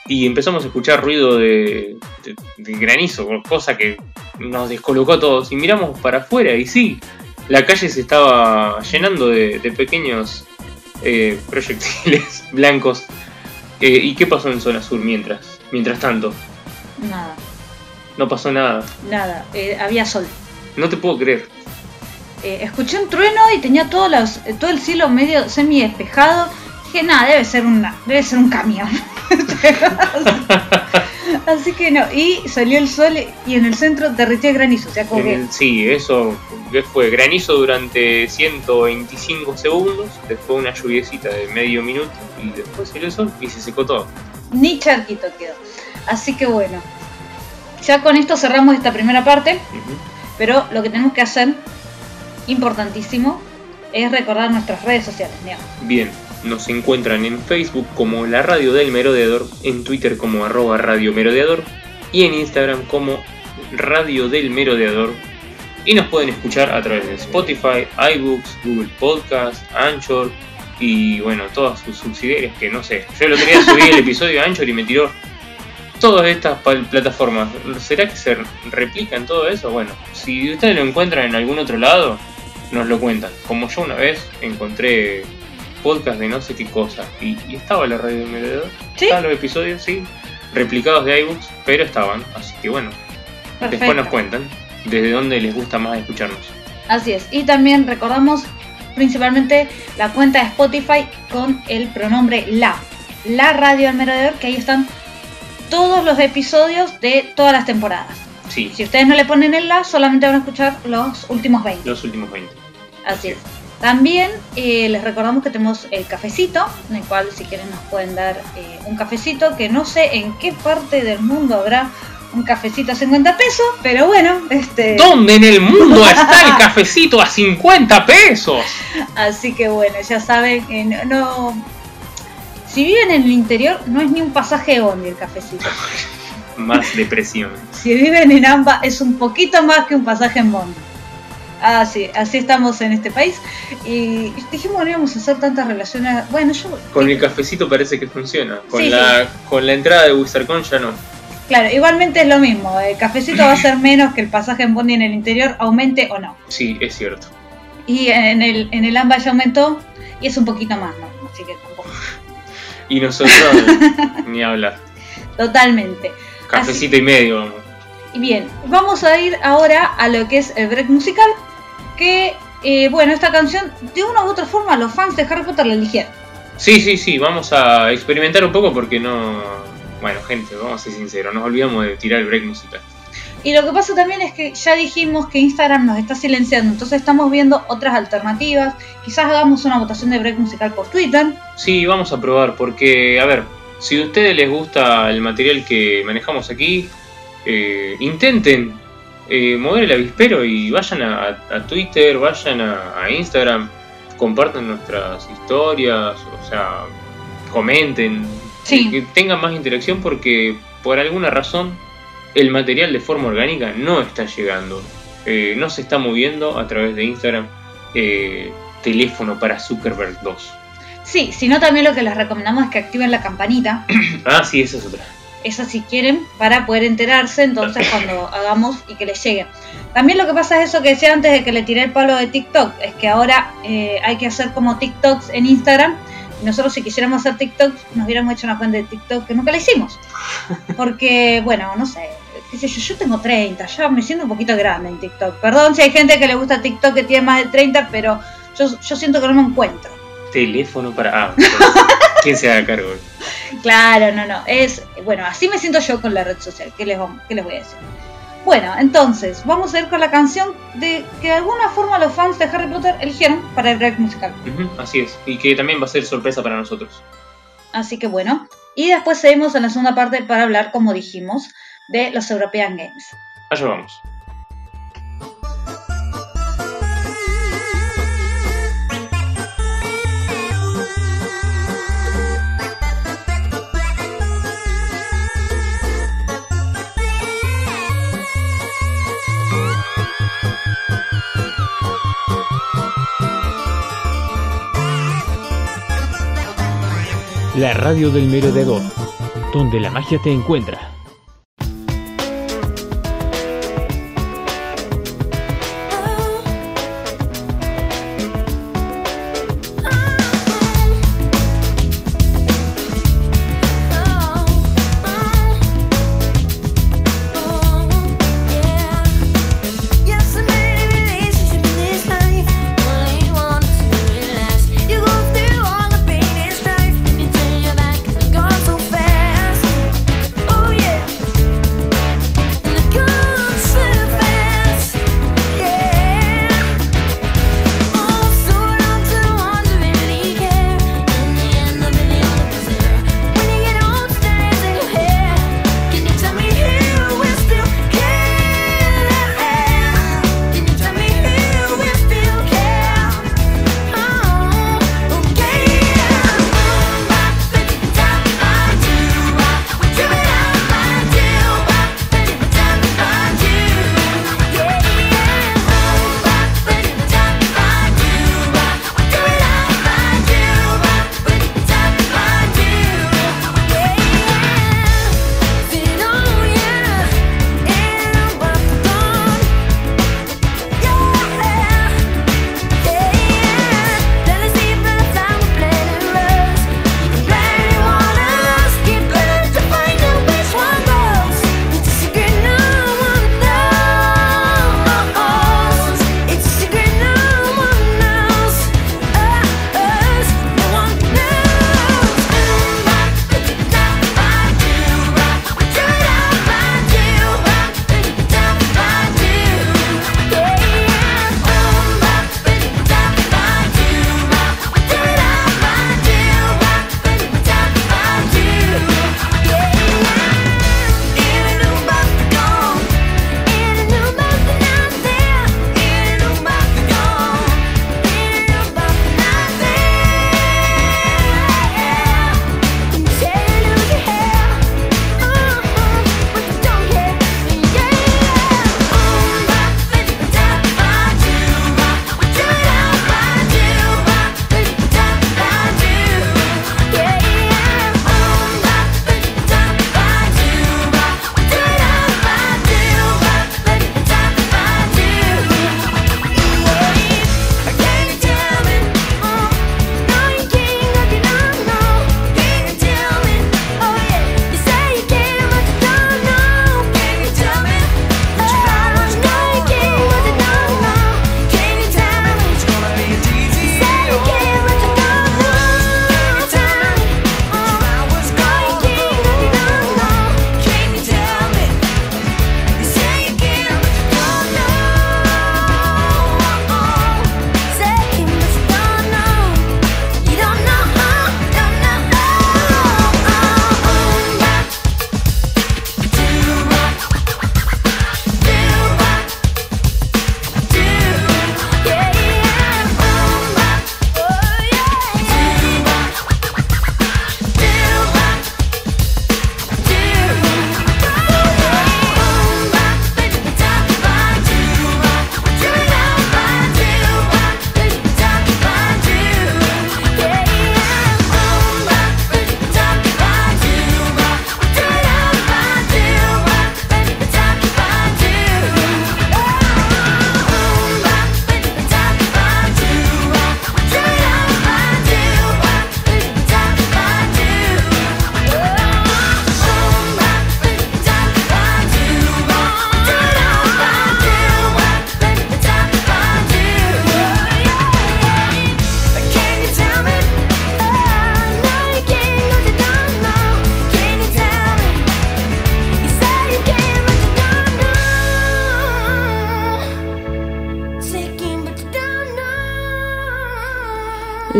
y empezamos a escuchar ruido de, de- de granizo, cosa que nos descolocó a todos. Y miramos para afuera y sí, la calle se estaba llenando de, de pequeños eh, proyectiles [laughs] blancos. Eh, ¿Y qué pasó en zona sur mientras? Mientras tanto, Nada, no pasó nada. nada, eh, había sol. No te puedo creer. Eh, escuché un trueno y tenía todos los, eh, todo el cielo medio semi despejado. Dije, nada, debe ser una, debe ser un camión. [laughs] Así que no, y salió el sol y en el centro derritió el granizo, que el- sí, eso fue granizo durante 125 segundos, después una lluviecita de medio minuto y después salió el sol y se secó todo. Ni charquito quedó. Así que bueno, ya con esto cerramos esta primera parte, pero lo que tenemos que hacer, importantísimo, es recordar nuestras redes sociales. Neo. Bien, nos encuentran en Facebook como la Radio del Merodeador, en Twitter como arroba Radio Merodeador y en Instagram como Radio del Merodeador. Y nos pueden escuchar a través de Spotify, iBooks, Google Podcast, Anchor y bueno, todas sus subsidiarias que no sé. Yo otro día subí el episodio a Anchor y me tiró todas estas plataformas. ¿Será que se replican todo eso? Bueno, si ustedes lo encuentran en algún otro lado, nos lo cuentan. Como yo una vez encontré podcast de no sé qué cosa y, y estaba la radio del merodeador. ¿Sí? Estaban los episodios, sí, replicados de iBooks, pero estaban. Así que bueno, después nos cuentan desde dónde les gusta más escucharnos. Así es. Y también recordamos principalmente la cuenta de Spotify con el pronombre la. La radio del merodeador, que ahí están todos los episodios de todas las temporadas. Sí, Si ustedes no le ponen el la, solamente van a escuchar los últimos 20. los últimos 20. Así es. También eh, les recordamos que tenemos el cafecito, en el cual si quieren nos pueden dar eh, un cafecito, que no sé en qué parte del mundo habrá un cafecito a 50 pesos, pero bueno, este... ¿Dónde en el mundo [laughs] está el cafecito a 50 pesos? Así que bueno, ya saben, eh, no, no- Si viven en el interior, no es ni un pasaje de bondi el cafecito. [laughs] Más depresión. Si viven en AMBA, es un poquito más que un pasaje en bondi. Ah, sí, así estamos en este país. Y dijimos que no íbamos a hacer tantas relaciones. Bueno, yo. Con el cafecito parece que funciona. Con, Sí, la, con la entrada de WizardCon ya no. Claro, igualmente es lo mismo. El cafecito va a ser [clears throat] menos que el pasaje en Bondi en el interior, aumente o no. Sí, es cierto. Y en el, en el AMBA ya aumentó y es un poquito más, ¿no? Así que tampoco. [laughs] Y nosotros [laughs] ni hablar. Totalmente. Cafecito y medio, vamos. Y bien, vamos a ir ahora a lo que es el break musical. Que, eh, bueno, esta canción, de una u otra forma, los fans de Harry Potter la eligieron. Sí, sí, sí, vamos a experimentar un poco porque no. Bueno, gente, vamos a ser sinceros, nos olvidamos de tirar el break musical. Y lo que pasa también es que ya dijimos que Instagram nos está silenciando, entonces estamos viendo otras alternativas. Quizás hagamos una votación de break musical por Twitter. Sí, vamos a probar porque, a ver, si a ustedes les gusta el material que manejamos aquí, eh, intenten eh, mover el avispero y vayan a, a Twitter, vayan a, a Instagram, compartan nuestras historias, o sea, comenten, Sí. que tengan más interacción porque por alguna razón el material de forma orgánica no está llegando, Eh, no se está moviendo a través de Instagram. eh, teléfono para Zuckerberg 2. Sí, sino también lo que les recomendamos es que activen la campanita. [clears throat] Ah, sí, esa es otra. Esa si quieren, para poder enterarse entonces [clears throat] cuando hagamos y que les llegue. También lo que pasa es eso que decía antes de que le tiré el palo de TikTok, es que ahora eh, hay que hacer como TikToks en Instagram. Y nosotros si quisiéramos hacer TikToks nos hubiéramos hecho una cuenta de TikTok que nunca la hicimos. Porque, [laughs] bueno, no sé, qué sé yo, yo tengo 30, ya me siento un poquito grande en TikTok. Perdón si hay gente que le gusta TikTok que tiene más de 30, pero yo, yo siento que no me encuentro. Teléfono para. Ah, [laughs] ¿quién se haga cargo? Claro, no, no. Es, bueno, así me siento yo con la red social. ¿Qué les, qué les voy a decir? Bueno, entonces, vamos a ir con la canción de que de alguna forma los fans de Harry Potter eligieron para el break musical. Así es. Y que también va a ser sorpresa para nosotros. Así que bueno. Y después seguimos en la segunda parte para hablar, como dijimos, de los European Games. Allá vamos. La radio del merodeador, donde la magia te encuentra.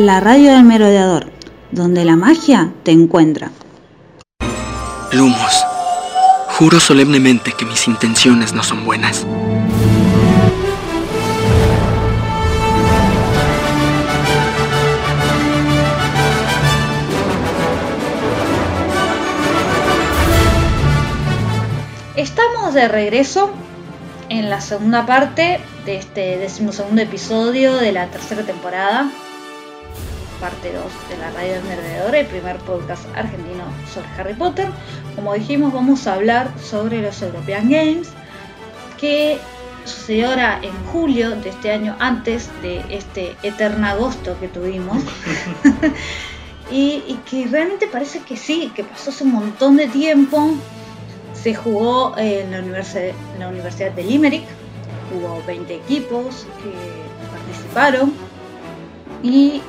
La radio del merodeador, donde la magia te encuentra. Lumos, juro solemnemente que mis intenciones no son buenas. Estamos de regreso en la segunda parte de este decimosegundo episodio de la tercera temporada, parte 2 de la radio merodeador, el primer podcast argentino sobre Harry Potter. Como dijimos, vamos a hablar sobre los European Games, que sucedió ahora en julio de este año, antes de este eterno agosto que tuvimos. [laughs] y, y que realmente parece que sí, que pasó hace un montón de tiempo. Se jugó en la, universi- en la Universidad de Limerick, hubo 20 equipos que participaron y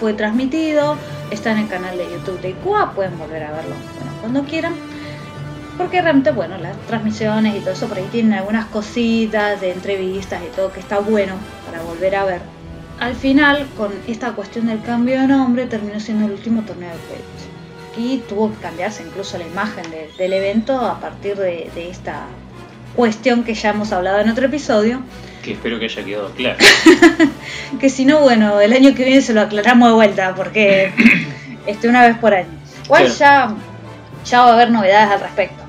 fue transmitido, está en el canal de YouTube de ICUA, pueden volver a verlo bueno, cuando quieran. Porque realmente, bueno, las transmisiones y todo eso por ahí tienen algunas cositas de entrevistas y todo que está bueno para volver a ver. Al final, con esta cuestión del cambio de nombre, terminó siendo el último torneo de Quidditch. Y tuvo que cambiarse incluso la imagen de- del evento a partir de, de esta cuestión que ya hemos hablado en otro episodio. Que espero que haya quedado claro. [laughs] Que si no, bueno, el año que viene se lo aclaramos de vuelta, porque [coughs] este, una vez por año. Igual ya, ya va a haber novedades al respecto.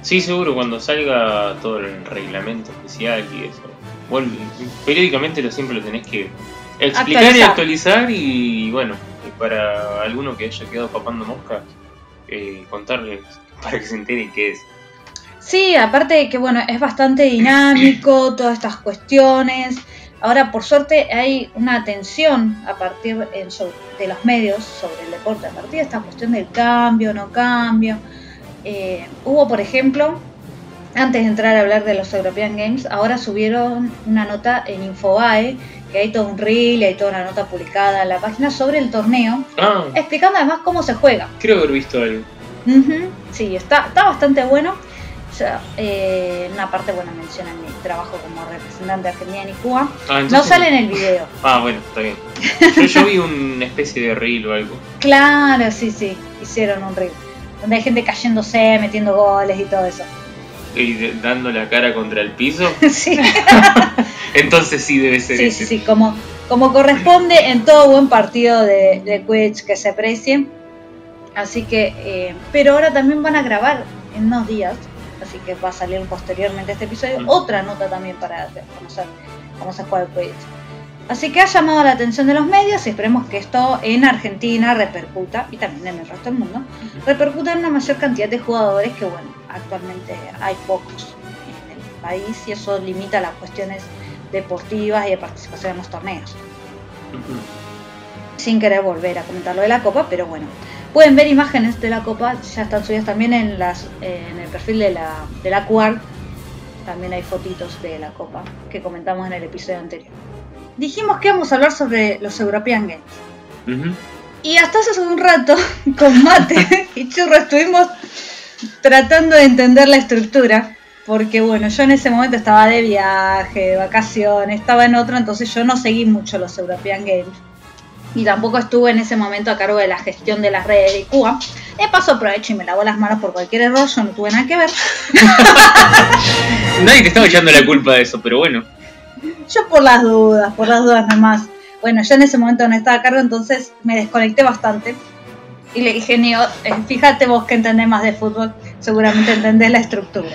Sí, seguro, cuando salga todo el reglamento especial y eso. Bueno, periódicamente lo siempre lo tenés que explicar y Actualizar. actualizar y bueno, y para alguno que haya quedado papando mosca, eh, contarles [laughs] para que se enteren qué es. Sí, aparte de que bueno, es bastante dinámico, [clears throat] todas estas cuestiones. Ahora, por suerte, hay una atención a partir en so- de los medios sobre el deporte, a partir de esta cuestión del cambio, no cambio. Eh, hubo, por ejemplo, antes de entrar a hablar de los European Games, ahora subieron una nota en Infobae, que hay todo un reel, hay toda una nota publicada en la página sobre el torneo, Ah, explicando además cómo se juega. creo haber visto algo. Sí, está, está bastante bueno. Sea, eh, una parte, bueno, menciona mi trabajo como representante argentina en Cuba. Ah, No sale en el video. [laughs] Ah, bueno, está bien. Yo, yo vi una especie de reel o algo. Claro, sí, sí, hicieron un reel. Donde hay gente cayéndose, metiendo goles y todo eso. Y de- dando la cara contra el piso. [laughs] sí, [laughs] Entonces sí debe ser sí, ese. sí, sí, como, como corresponde en todo buen partido de, de Quidditch que se precie. Así que, eh, pero ahora también van a grabar en unos días, así que va a salir posteriormente este episodio, otra nota también para conocer cómo se juega el Quidditch. Así que ha llamado la atención de los medios y esperemos que esto en Argentina repercuta, y también en el resto del mundo, repercuta en una mayor cantidad de jugadores que, bueno, actualmente hay pocos en el país y eso limita las cuestiones deportivas y de participación en los torneos. Sin querer volver a comentar lo de la copa, pero bueno. Pueden ver imágenes de la copa, ya están subidas también en, las, eh, en el perfil de la, de la QAR. También hay fotitos de la copa que comentamos en el episodio anterior. Dijimos que íbamos a hablar sobre los European Games. Y hasta hace un rato, [laughs] con Mate [laughs] y Churro, estuvimos tratando de entender la estructura. Porque bueno, yo en ese momento estaba de viaje, de vacaciones, estaba en otro, entonces yo no seguí mucho los European Games. Y tampoco estuve en ese momento a cargo de la gestión de las redes de Cuba. De paso aprovecho y me lavo las manos por cualquier error, yo no tuve nada que ver. [laughs] Nadie te estaba echando la culpa de eso, pero bueno. Yo por las dudas, por las dudas nomás. Bueno, yo en ese momento no estaba a cargo, entonces me desconecté bastante. Y le dije, Neo, eh, fíjate vos que entendés más de fútbol, seguramente entendés la estructura.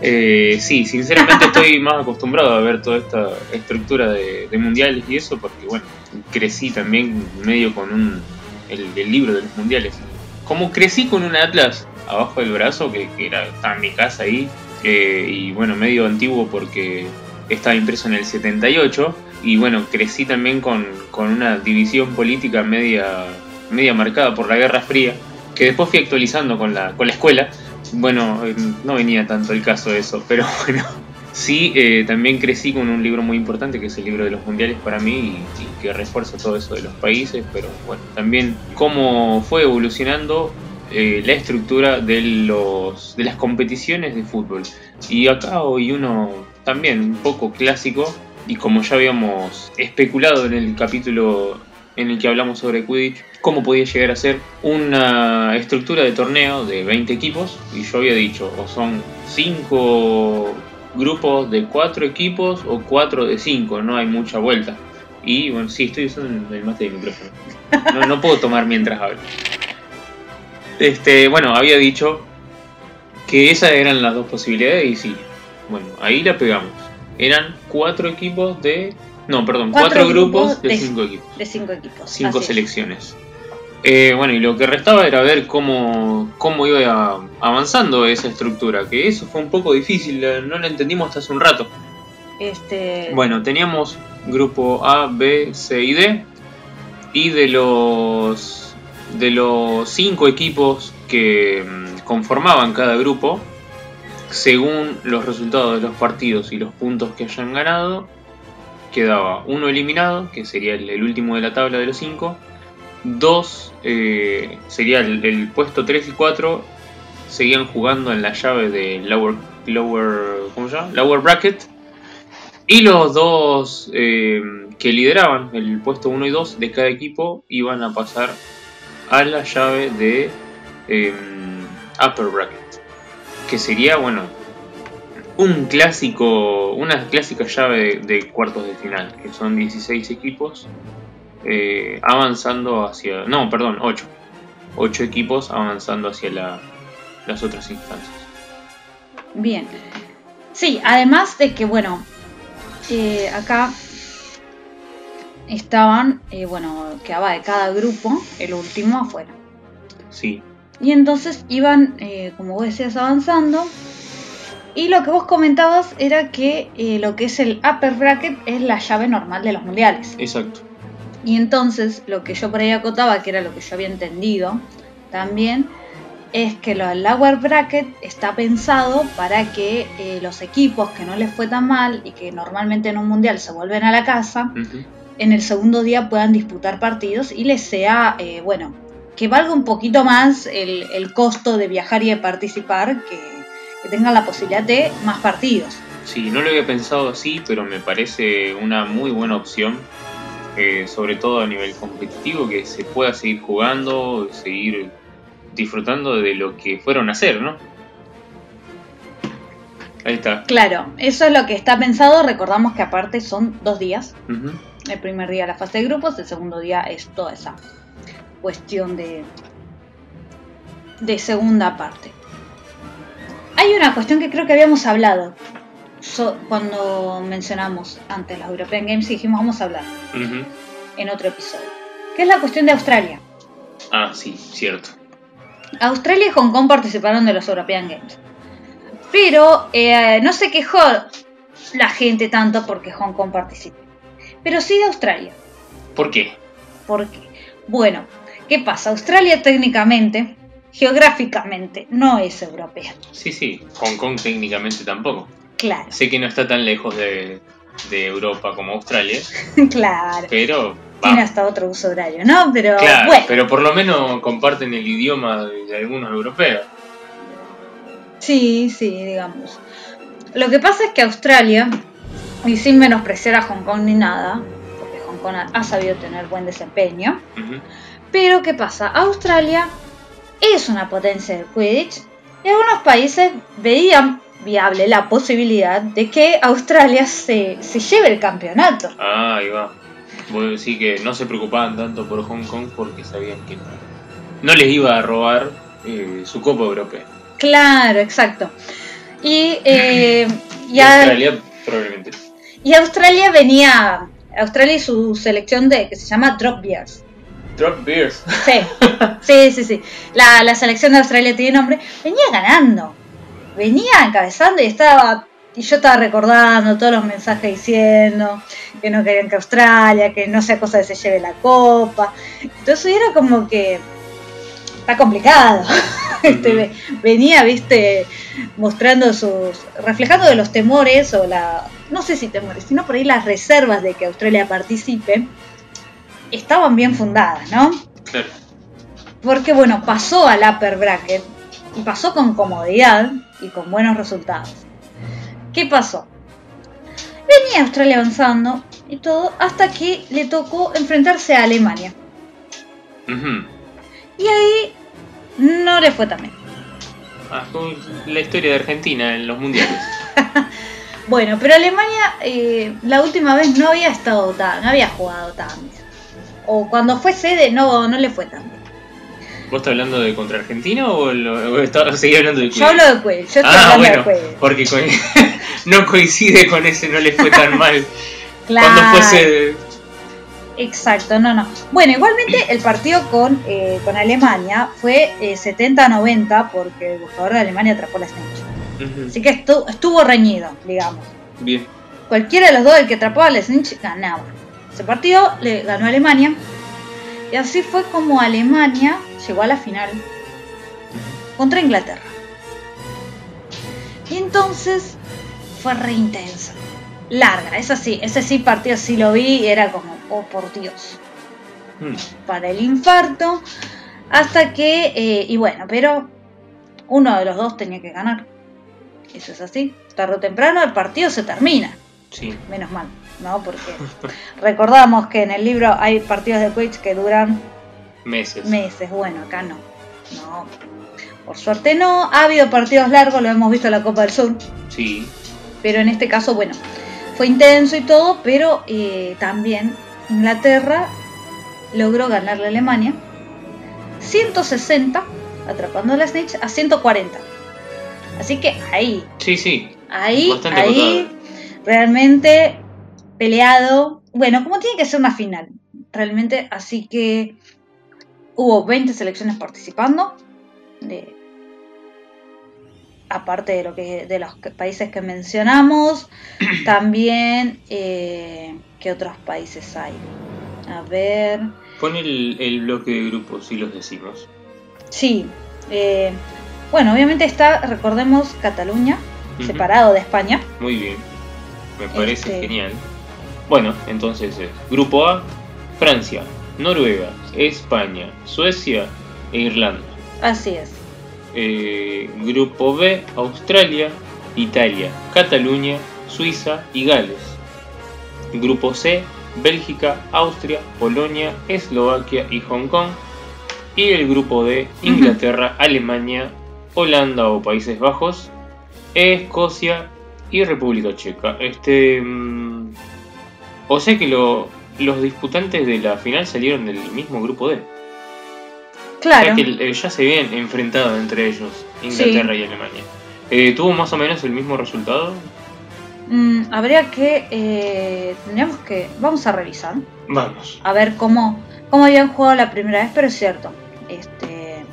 Eh, sí, sinceramente estoy más acostumbrado a ver toda esta estructura de, de mundiales y eso, porque bueno, crecí también medio con un el, libro de los mundiales. Como crecí con un atlas abajo del brazo, que, que era, estaba en mi casa ahí, eh, y bueno, medio antiguo porque estaba impreso en el 78, y bueno, crecí también con, con una división política media, media marcada por la Guerra Fría, que después fui actualizando con la, con la escuela. Bueno, eh, no venía tanto el caso de eso, pero [laughs] bueno. Sí, eh, también crecí con un libro muy importante que es el libro de los mundiales para mí y, que refuerza todo eso de los países, pero bueno, también cómo fue evolucionando eh, la estructura de, los, de las competiciones de fútbol. Y acá hoy uno también un poco clásico y como ya habíamos especulado en el capítulo en el que hablamos sobre Quidditch, cómo podía llegar a ser una estructura de torneo de 20 equipos. Y yo había dicho, o son 5 grupos de 4 equipos o 4 de 5, no hay mucha vuelta. Y bueno, sí, estoy usando el mate de micrófono. No, no puedo tomar mientras hablo. Este, bueno, había dicho que esas eran las dos posibilidades y sí. Bueno, ahí la pegamos. Eran cuatro equipos de. No, perdón, Cuatro cuatro, grupos, de, de- cinco equipos. De cinco equipos. Cinco así es. Eh, bueno, y lo que restaba era ver cómo, cómo iba avanzando esa estructura, que eso fue un poco difícil, eh, no lo entendimos hasta hace un rato. Este, Bueno, teníamos grupo A, B, C y D. Y de los de los cinco equipos que mm, conformaban cada grupo, según los resultados de los partidos y los puntos que hayan ganado, quedaba uno eliminado, que sería el, el último de la tabla de los cinco. Dos eh, sería el, el puesto 3 y 4 seguían jugando en la llave de lower, lower, ¿cómo se llama? lower bracket. Y los dos eh, que lideraban el puesto 1 y 2 de cada equipo iban a pasar a la llave de eh, upper bracket. Que sería, bueno, un clásico, una clásica llave de, de cuartos de final, que son 16 equipos eh, avanzando hacia... No, perdón, 8. 8 equipos avanzando hacia la- las otras instancias. Bien. Sí, además de que, bueno, eh, acá estaban, eh, bueno, quedaba de cada grupo el último afuera. Sí, Y entonces iban, eh, como vos decías, avanzando. Y lo que vos comentabas era que lo que es el upper bracket es la llave normal de los mundiales. exacto. Y entonces lo que yo por ahí acotaba, que era lo que yo había entendido también, es que lo del lower bracket está pensado para que eh, los equipos que no les fue tan mal y que normalmente en un mundial se vuelven a la casa, en el segundo día puedan disputar partidos y les sea, eh, bueno, que valga un poquito más el, el costo de viajar y de participar, que, que tengan la posibilidad de más partidos. Sí, no lo había pensado así, pero me parece una muy buena opción, eh, sobre todo a nivel competitivo, que se pueda seguir jugando, seguir disfrutando de lo que fueron a hacer, ¿no? Ahí está. Claro, eso es lo que está pensado. Recordamos que aparte son dos días. El primer día la fase de grupos, el segundo día es toda esa cuestión de, de segunda parte. Hay una cuestión que creo que habíamos hablado so- cuando mencionamos antes las European Games dijimos vamos a hablar en otro episodio, que es la cuestión de Australia. Ah, sí, cierto. Australia y Hong Kong participaron de los European Games. Pero eh, no se quejó la gente tanto porque Hong Kong participe. Pero sí de Australia. ¿Por qué? ¿Por qué? Bueno, ¿qué pasa? Australia técnicamente, geográficamente, no es europea. Sí, sí, Hong Kong técnicamente tampoco. Claro, Sé que no está tan lejos de, de Europa como Australia, [laughs] claro. pero Tiene va. hasta otro uso horario, ¿no? Pero Claro, bueno, pero por lo menos comparten el idioma de, algunos europeos. sí, sí, digamos. Lo que pasa es que Australia, y sin menospreciar a Hong Kong ni nada, porque Hong Kong ha- sabido tener buen desempeño. Pero ¿qué pasa? Australia es una potencia del Quidditch y algunos países veían viable la posibilidad de que Australia se, se lleve el campeonato. Ah, ahí va. Voy a decir que no se preocupaban tanto por Hong Kong porque sabían que no, no les iba a robar eh, su Copa Europea. Claro, exacto. Y, eh, [clears throat] y, a- Australia probablemente. y Australia venía, Australia y su selección de que se llama Drop Bears. Drop Beers. Sí, [laughs] sí, sí, sí. La, la selección de Australia tiene nombre. Venía ganando. Venía encabezando y estaba. Y yo estaba recordando todos los mensajes diciendo que no querían que Australia, que no sea cosa de se lleve la copa. Entonces era como que. Está complicado. [laughs] Este, ve- venía, viste, mostrando sus. reflejando de los temores o la. no sé si temores, sino por ahí las reservas de que Australia participe. Estaban bien fundadas, ¿no? Claro. Porque bueno, pasó al upper bracket y pasó con comodidad y con buenos resultados. ¿Qué pasó? Venía Australia avanzando y todo, hasta que le tocó enfrentarse a Alemania. Y ahí no le fue tan bien. Ah, la historia de Argentina en los mundiales. [laughs] Bueno, pero Alemania eh, la última vez no había estado tan, no había jugado tan bien. O cuando fue sede no, no le fue tan bien. ¿Vos estás hablando de contra Argentina o, lo, o está- seguís hablando de Yo hablo de Cuel, yo estoy Ah, hablando bueno, de Cuel. porque co- [laughs] no coincide con ese, no le fue tan mal. Claro. Cuando fuese. Exacto, no, no. Bueno, igualmente el partido con, eh, con Alemania fue eh, 70-90 porque el buscador de Alemania atrapó la Snitch. Ujú, Así que estu- estuvo reñido, digamos. Bien. Cualquiera de los dos, el que atrapaba a la Snitch, ganaba. Ese partido le ganó Alemania. Y así fue como Alemania llegó a la final contra Inglaterra. Y entonces fue re intensa. Larga, eso sí, ese sí partido sí lo vi y era como, oh por Dios, Mm, para el infarto. Hasta que, eh, y bueno, pero uno de los dos tenía que ganar. Eso es así. Tarde o temprano el partido se termina. Sí. Menos mal, ¿no? Porque [laughs] recordamos que en el libro hay partidos de Quidditch que duran Meses. meses. Bueno, acá no. No. Por suerte no. Ha habido partidos largos, lo hemos visto en la Copa del Sur. Sí. Pero en este caso, bueno, fue intenso y todo, pero eh, también Inglaterra logró ganarle a Alemania 160, atrapando a la Snitch, a 140. Así que ahí, Sí, sí. ahí, Bastante ahí, realmente peleado. Bueno, como tiene que ser una final, realmente. Así que hubo 20 selecciones participando. De, aparte de lo que de los países que mencionamos, [clears throat] también eh, qué otros países hay. A ver, Pon el, el bloque de grupos si los decimos. sí. eh, bueno, obviamente está, recordemos, Cataluña, separado de España. Muy bien. Me parece Este- genial. Bueno, entonces es Grupo A, Francia, Noruega, España, Suecia e Irlanda. Así es. Eh, grupo B, Australia, Italia, Cataluña, Suiza y Gales. Grupo C, Bélgica, Austria, Polonia, Eslovaquia y Hong Kong. Y el grupo D, Inglaterra, Alemania, Holanda o Países Bajos, Escocia y República Checa. Este, mm, o sea que lo- los disputantes de la final salieron del mismo grupo D. O Claro. sea que eh, ya se habían enfrentado entre ellos, Inglaterra y Alemania. Eh, ¿Tuvo más o menos el mismo resultado? Mm, habría que. eh, tendríamos que. Vamos a revisar. Vamos. A ver cómo, cómo habían jugado la primera vez, pero es cierto. Este.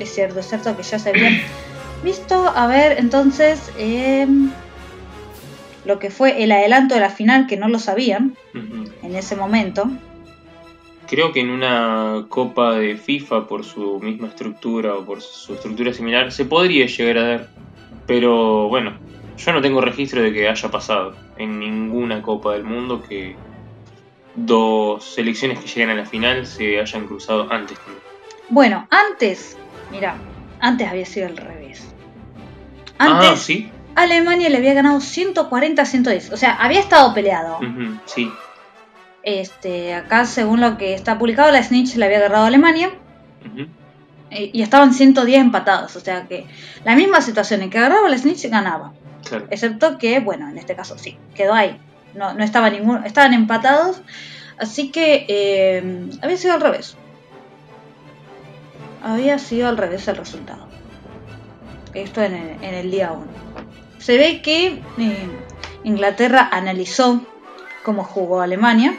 Es cierto, es cierto que ya se habían [clears throat] visto. A ver, entonces. Lo que fue el adelanto de la final, que no lo sabían en ese momento. Creo que en una copa de FIFA, por su misma estructura o por su estructura similar, se podría llegar a dar. Pero bueno, yo no tengo registro de que haya pasado en ninguna copa del mundo que dos selecciones que llegan a la final se hayan cruzado antes. Bueno, antes. Mira, antes había sido al revés. Antes. Ah, sí. Alemania le había ganado 140 a 110. O sea, había estado peleado. Sí. Este, acá, según lo que está publicado, la Snitch le había agarrado a Alemania. Y estaban 110 empatados. O sea que la misma situación en que agarraba la Snitch ganaba. Claro. Excepto que, bueno, en este caso sí, quedó ahí. No, no estaba ninguno. Estaban empatados. Así que eh, había sido al revés. Había sido al revés el resultado. Esto en el, en el día 1. Se ve que eh, Inglaterra analizó cómo jugó Alemania.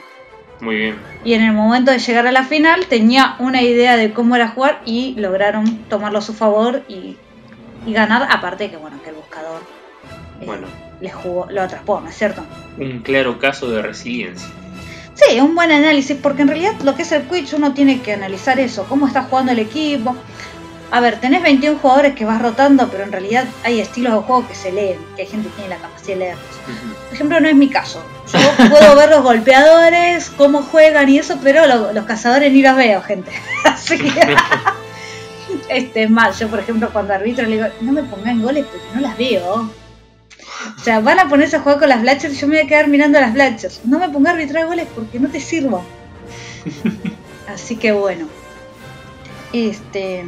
Muy bien. Y en el momento de llegar a la final tenía una idea de cómo era jugar y lograron tomarlo a su favor y, y ganar. Aparte que bueno, que el buscador eh, Bueno. le jugó, lo atrapó, ¿no es cierto? Un claro caso de resiliencia. Sí, un buen análisis, porque en realidad lo que es el Quidditch uno tiene que analizar eso, cómo está jugando el equipo. A ver, tenés 21 jugadores que vas rotando, pero en realidad hay estilos de juego que se leen, que hay gente que tiene la capacidad de leerlos. Por ejemplo, no es mi caso. Yo puedo ver los golpeadores, cómo juegan y eso, pero lo- los cazadores ni los veo, gente. [laughs] Así que. [laughs] Este, mal. Yo, por ejemplo, cuando arbitro le digo, no me pongan goles porque no las veo. O sea, van a ponerse a jugar con las Blatchers y yo me voy a quedar mirando a las Blatchers. No me ponga a arbitrar goles porque no te sirvo. [laughs] Así que bueno. Este.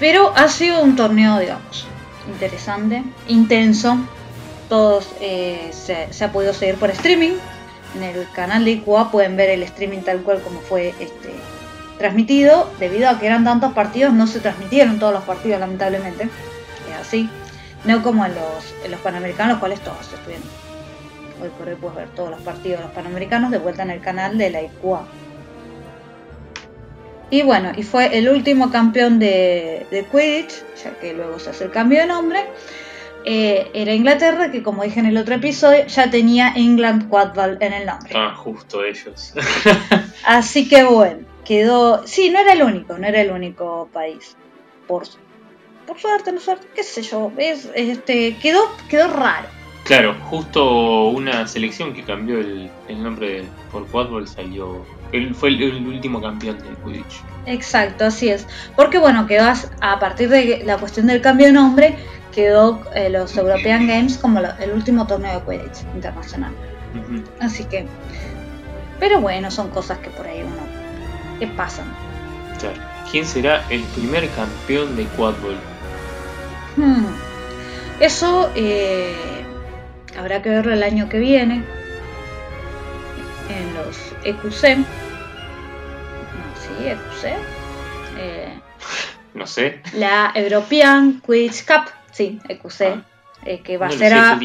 Pero ha sido un torneo, digamos, interesante, intenso. Todos eh, se, se ha podido seguir por streaming. En el canal de IQA pueden ver el streaming tal cual como fue este, transmitido. Debido a que eran tantos partidos, no se transmitieron todos los partidos, lamentablemente. Es así. No como en los, en los panamericanos, los cuales todos estuvieron. Hoy por hoy puedes ver todos los partidos de los panamericanos de vuelta en el canal de la IQA. Y bueno, y fue el último campeón de, de Quidditch, ya que luego se hace el cambio de nombre. Eh, era Inglaterra, que como dije en el otro episodio, ya tenía England Quadball en el nombre. Ah, justo ellos. [laughs] [laughs] Así que bueno, quedó. Sí, no era el único, no era el único país. Por, por suerte, no suerte, qué sé yo. Es, este, quedó, quedó raro. claro, justo una selección que cambió el, el nombre por Quadball salió. Él fue el, el último campeón del Quidditch. Exacto, así es. Porque bueno, quedó a partir de la cuestión del cambio de nombre, quedó eh, los European Games como lo- el último torneo de Quidditch internacional. Así que. Pero bueno, son cosas que por ahí uno. que pasan. Claro. ¿Quién será el primer campeón de Quadball? Hmm. Eso eh, habrá que verlo el año que viene. En los EQC. No, sí, EQC. Eh, No sé. la European Quidditch Cup. Sí, EQC. Ah. eh, que va No a ser a.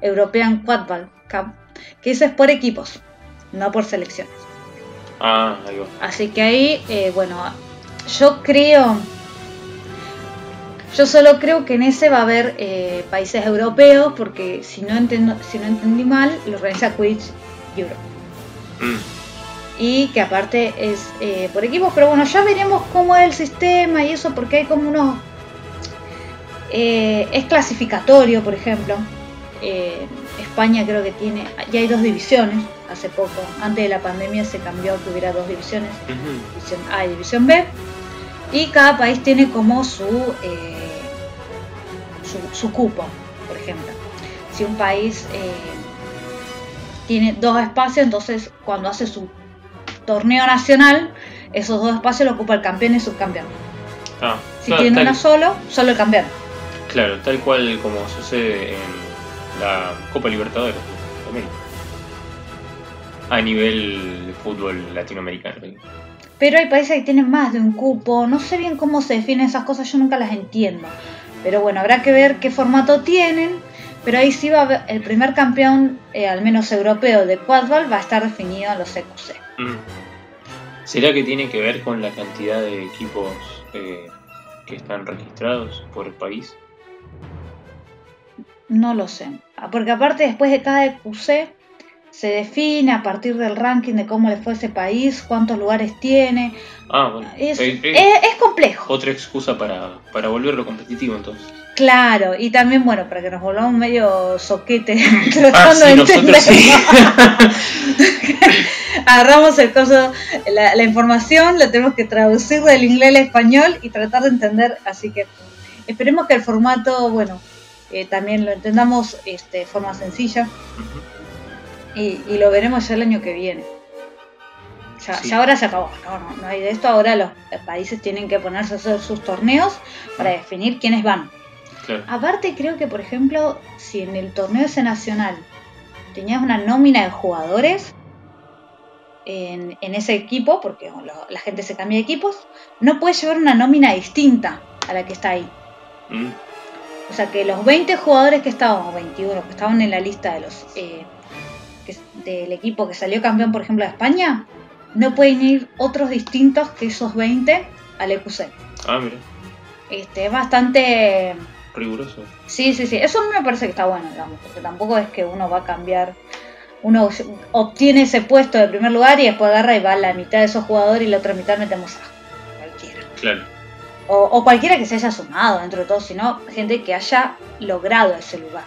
European Quadball Cup. Que eso es por equipos, no por selecciones. Ah, ahí va. Así que ahí, eh, bueno, yo creo, yo solo creo que en ese va a haber eh, países europeos, porque si no, entiendo, si no entendí mal, lo organiza Quidditch Europe. Y que aparte es eh, por equipos, pero bueno, ya veremos cómo es el sistema y eso, porque hay como unos... eh, es clasificatorio, por ejemplo. Eh, España creo que tiene, ya hay dos divisiones, hace poco, antes de la pandemia se cambió que hubiera dos divisiones división A y división B y cada país tiene como su, su, su cupo, por ejemplo. Si un país tiene dos espacios, entonces cuando hace su torneo nacional, esos dos espacios lo ocupa el campeón y el subcampeón. Ah, Si claro, tiene tal, uno solo, solo el campeón. claro, tal cual como sucede en la Copa Libertadores de América. A nivel de fútbol latinoamericano. Pero hay países que tienen más de un cupo, no sé bien cómo se definen esas cosas, yo nunca las entiendo. Pero bueno, habrá que ver qué formato tienen. Pero ahí sí va a haber, el primer campeón, eh, al menos europeo, de Quadball va a estar definido en los EQC. Mm. ¿Será que tiene que ver con la cantidad de equipos eh, que están registrados por el país? No lo sé. Ah, Porque aparte después de cada EQC se define a partir del ranking de cómo le fue ese país, cuántos lugares tiene. Ah, bueno. Es, Eh, eh, es- es complejo. Otra excusa para, para volverlo competitivo entonces. Claro, y también, bueno, para que nos volvamos medio soquete [laughs] Ah, tratando sí, de entender. sí. [laughs] Agarramos el coso, la, la información, la tenemos que traducir del inglés al español y tratar de entender. Así que esperemos que el formato, bueno, eh, también lo entendamos este, de forma sencilla y, y lo veremos ya el año que viene. Ya, Sí. ya ahora se acabó, no, no, no hay de esto. Ahora los países tienen que ponerse a hacer sus torneos para definir quiénes van. Claro. Aparte creo que por ejemplo si en el torneo ese nacional tenías una nómina de jugadores en, en ese equipo, porque lo- la gente se cambia de equipos, no puedes llevar una nómina distinta a la que está ahí. Mm, O sea que los 20 jugadores que estaban, o 21 que estaban en la lista de los eh, que- del equipo que salió campeón, por ejemplo, de España, no pueden ir otros distintos que esos 20 al EQC. Ah, mira. Este, es bastante Riguroso. Sí, sí, sí. Eso me parece que está bueno, digamos, porque tampoco es que uno va a cambiar. Uno obtiene ese puesto de primer lugar y después agarra y va a la mitad de esos jugadores y la otra mitad metemos a cualquiera. Claro. O, o cualquiera que se haya sumado dentro de todo, sino gente que haya logrado ese lugar.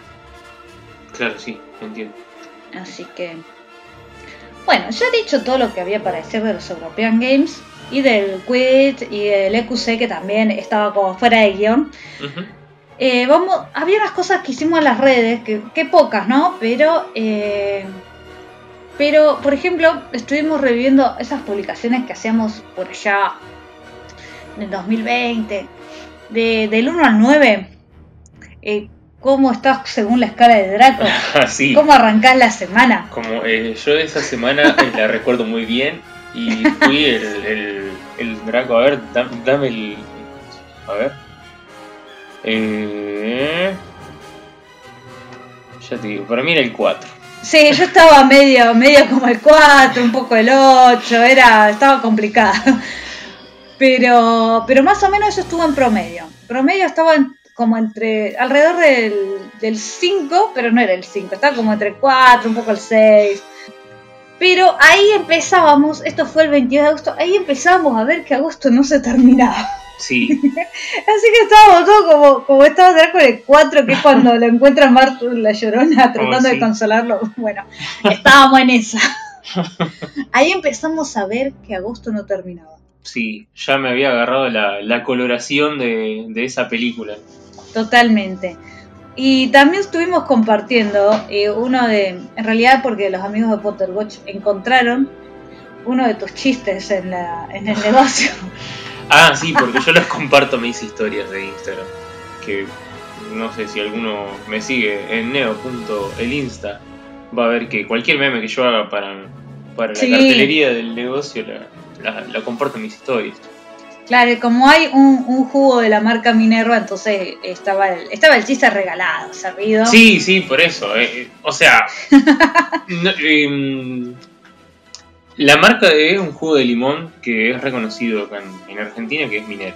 Claro, sí, entiendo. Así que. Bueno, ya he dicho todo lo que había para decir de los European Games y del Quid y del EQC que también estaba como fuera de guion. Eh, vamos, había unas cosas que hicimos en las redes, que, que pocas, ¿no? Pero, eh, pero, por ejemplo, estuvimos reviviendo esas publicaciones que hacíamos por allá en el 2020, de, del 1 al 9. Eh, ¿Cómo estás según la escala de Draco? [laughs] Así. ¿Cómo arrancás la semana? Como eh, yo esa semana eh, la recuerdo muy bien y fui el, el, el Draco. A ver, dam- dame el. A ver. Eh, ya te digo, para mí era el 4. Sí, yo estaba medio, medio como el 4, un poco el 8, era, estaba complicado. Pero, pero más o menos eso estuvo en promedio. Promedio estaba en- como entre, alrededor del, del 5, pero no era el 5, estaba como entre el 4, un poco el 6. Pero ahí empezábamos, esto fue el 22 de agosto, ahí empezábamos a ver que agosto no se terminaba. Sí, [laughs] Así que estábamos todos como, como estaba atrás con el 4, que es cuando lo encuentra Martu la llorona tratando de Oh, sí. consolarlo. [laughs] Bueno, estábamos en esa. Ahí empezamos a ver que agosto no terminaba. sí, ya me había agarrado la, la coloración de, de esa película. Totalmente. Y también estuvimos compartiendo eh, uno de, en realidad porque los amigos de Potterwatch encontraron uno de tus chistes en, la, en el negocio. [laughs] Ah, sí, porque yo los comparto mis historias de Instagram. Que no sé si alguno me sigue en neo.elinsta va a ver que cualquier meme que yo haga para, para la cartelería del negocio la, la, la comparto en mis historias. Claro, y como hay un, un jugo de la marca Minerva, entonces estaba el, estaba el chiste regalado, servido. Sí, sí, por eso. eh, eh, o sea, [laughs] no, em, la marca es un jugo de limón que es reconocido acá en, en Argentina, que es Minero.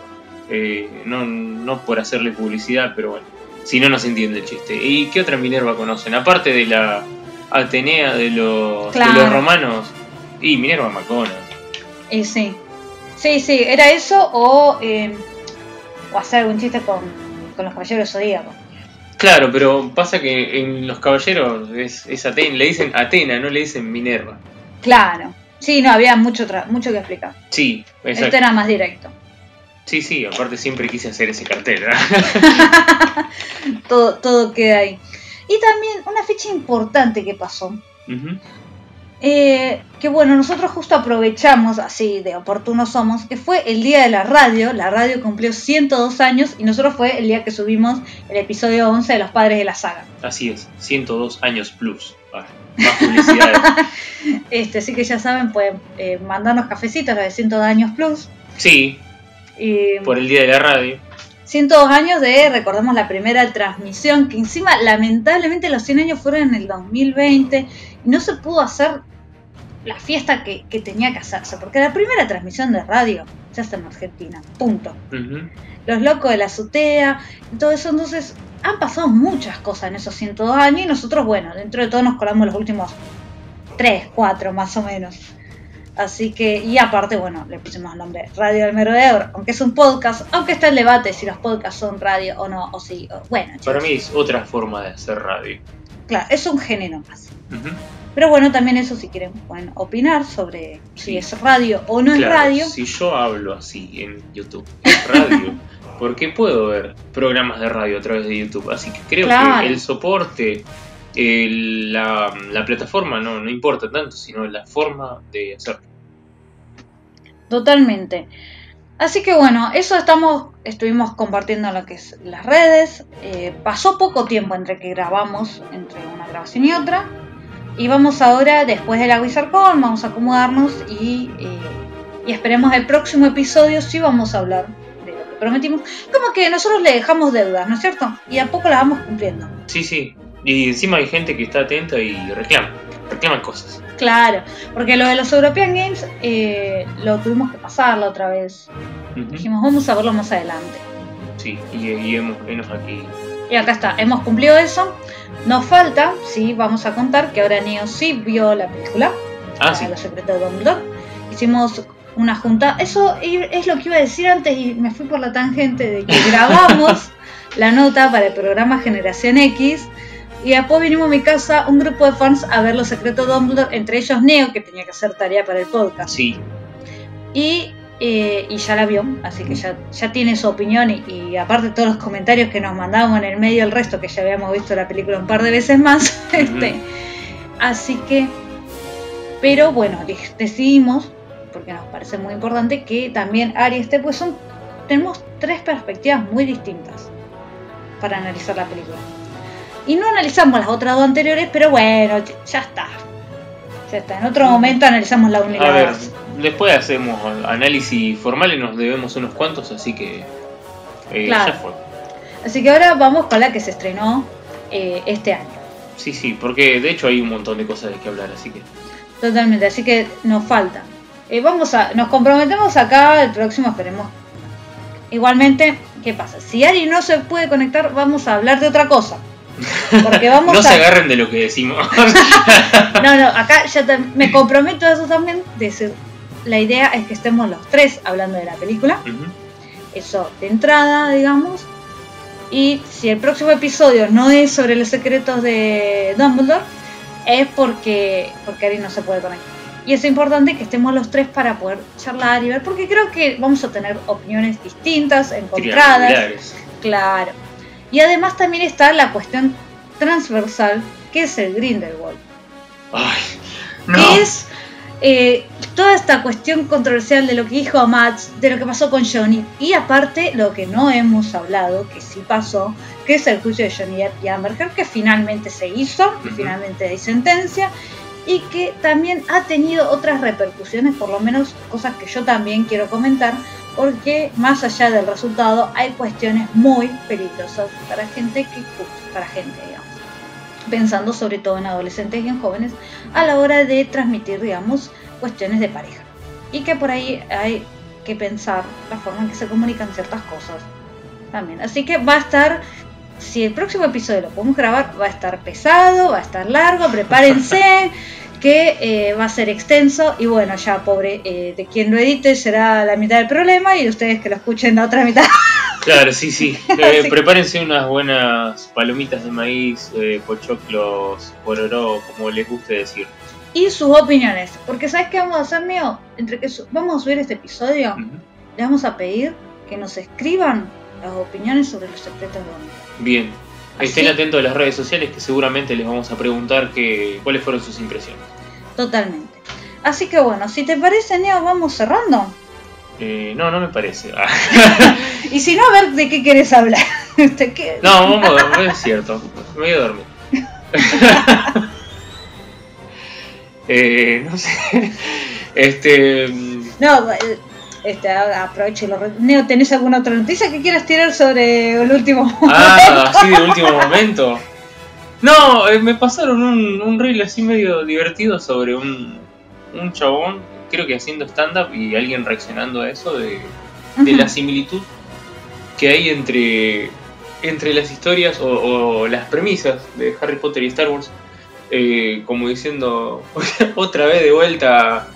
Eh, no, no por hacerle publicidad, pero bueno, si no, no se entiende el chiste. ¿Y qué otra Minerva conocen? Aparte de la Atenea de los, de los romanos, y Minerva Macona. Y sí. Sí, sí, era eso o, eh, o hacer algún chiste con, con los caballeros zodíacos. Claro, pero pasa que en los caballeros es, es Atena, le dicen Atena, no le dicen Minerva. Claro. Sí, no, había mucho, tra- mucho que explicar. Sí, exacto. Este era más directo. Sí, sí, aparte siempre quise hacer ese cartel. [laughs] Todo, todo queda ahí. Y también una fecha importante que pasó. Eh, que bueno, nosotros justo aprovechamos, así de oportunos somos, que fue el día de la radio. La radio cumplió 102 años y nosotros fue el día que subimos el episodio 11 de Los Padres de la Saga. Así es, 102 años plus. Más publicidad. [laughs] Este, así que ya saben, pueden eh, mandarnos cafecitos, los de 102 años plus. sí, Y por el día de la radio. 102 años de, recordemos, la primera transmisión, que encima lamentablemente los 100 años fueron en el 2020 y no se pudo hacer la fiesta que, que tenía que hacerse, porque la primera transmisión de radio se hace en Argentina, punto. Los locos de la azotea todo eso, entonces han pasado muchas cosas en esos 102 años y nosotros, bueno, dentro de todo nos colamos los últimos 3, 4 más o menos. Así que, y aparte, bueno, le pusimos el nombre Radio del Merodeador, aunque es un podcast, aunque está el debate si los podcasts son radio o no, o o- bueno, Para chicos, mí es otra forma de hacer radio. claro, es un género más. Pero bueno, también eso si quieren pueden opinar sobre si es radio o no es radio. Si yo hablo así en YouTube, es radio, [laughs] porque puedo ver programas de radio a través de YouTube. Así que creo Claro. que el soporte, el- la, la plataforma no, no importa tanto, sino la forma de hacerlo. Totalmente. Así que bueno, eso estamos, estuvimos compartiendo en lo que es las redes. Eh, pasó poco tiempo entre que grabamos, entre una grabación y otra. Y vamos ahora, después de la WizardCon, vamos a acomodarnos y, eh, y esperemos el próximo episodio si vamos a hablar prometimos. Como que nosotros le dejamos deudas, ¿no es cierto? Y a poco las vamos cumpliendo. Sí, sí. Y encima hay gente que está atenta y reclama. Reclaman cosas. Claro, porque lo de los European Games eh, lo tuvimos que pasar la otra vez. Dijimos, vamos a verlo más adelante. Sí, y, y hemos, hemos aquí. Y acá está, hemos cumplido eso. Nos falta, sí, vamos a contar que ahora Neo sí vio la película. Ah, sí. Los secretos de Dumbledore. Hicimos una junta. Eso es lo que iba a decir antes y me fui por la tangente de que grabamos [laughs] la nota para el programa Generación X. Y después vinimos a mi casa un grupo de fans a ver Los secretos de Dumbledore, entre ellos Neo, que tenía que hacer tarea para el podcast. Sí, Y eh, y ya la vio, así que ya, ya tiene su opinión y, y aparte todos los comentarios que nos mandamos en el medio el resto, que ya habíamos visto la película un par de veces más. [laughs] este, así que, pero bueno, de- decidimos, porque nos parece muy importante, que también Ari esté, pues son, tenemos tres perspectivas muy distintas para analizar la película. Y no analizamos las otras dos anteriores, pero bueno, ya está. Ya está. En otro momento analizamos la 1 y A ver, 2. después hacemos análisis formales, nos debemos unos cuantos, así que eh, Claro. ya fue. Así que ahora vamos con la que se estrenó eh, este año. Sí, sí, porque de hecho hay un montón de cosas de que hablar, así que Totalmente, así que nos falta. Eh, vamos a, nos comprometemos acá, el próximo esperemos. Igualmente, ¿qué pasa? Si Ari no se puede conectar, vamos a hablar de otra cosa. Porque [laughs] vamos no a... se agarren de lo que decimos. [laughs] No, no, acá ya te- me comprometo a eso también. De decir, la idea es que estemos los tres hablando de la película. Eso de entrada, digamos. Y si el próximo episodio no es sobre los secretos de Dumbledore, es porque, porque Ari no se puede conectar. Y es importante que estemos los tres para poder charlar y ver, porque creo que vamos a tener opiniones distintas, encontradas. Claro. Y además también está la cuestión transversal, que es el Grindelwald Ay, no. que es eh, toda esta cuestión controversial de lo que dijo Max, de lo que pasó con Johnny, y aparte lo que no hemos hablado, que sí pasó, que es el juicio de Johnny Depp y Amber Heard, que finalmente se hizo, y Ujú. finalmente hay sentencia, y que también ha tenido otras repercusiones, por lo menos cosas que yo también quiero comentar, porque más allá del resultado hay cuestiones muy peligrosas para gente que para gente, digamos pensando sobre todo en adolescentes y en jóvenes a la hora de transmitir, digamos, cuestiones de pareja. Y que por ahí hay que pensar la forma en que se comunican ciertas cosas también. Así que va a estar, si el próximo episodio lo podemos grabar, va a estar pesado, va a estar largo, prepárense. [laughs] que eh, va a ser extenso y bueno, ya pobre eh, de quien lo edite será la mitad del problema y ustedes que lo escuchen la otra mitad. [laughs] Claro, sí, sí. [laughs] Eh, prepárense unas buenas palomitas de maíz, eh, pochoclos, pororó, como les guste decir. y sus opiniones. Porque ¿sabes qué vamos a hacer, mío? Entre que su- vamos a subir este episodio, Ujú. les vamos a pedir que nos escriban las opiniones sobre los secretos de. Bien. Estén atentos a las redes sociales que seguramente les vamos a preguntar que, cuáles fueron sus impresiones. Totalmente. Así que bueno, si te parece, Neo, vamos cerrando. Eh, no, no me parece. [laughs] [laughs] Y si no, a ver de qué querés hablar. [laughs] ¿De qué? no, vamos a dormir, es cierto. Me voy a dormir. eh, no sé. Este. mm, No, este, aprovecho y lo re- Neo, ¿tenés alguna otra noticia que quieras tirar sobre el último? [laughs] Ah, así de último momento. No, eh, me pasaron un, un reel así medio divertido sobre un, un chabón, creo que haciendo stand-up y alguien reaccionando a eso de, de la similitud que hay entre, entre las historias o, o las premisas de Harry Potter y Star Wars. eh, como diciendo [laughs] otra vez de vuelta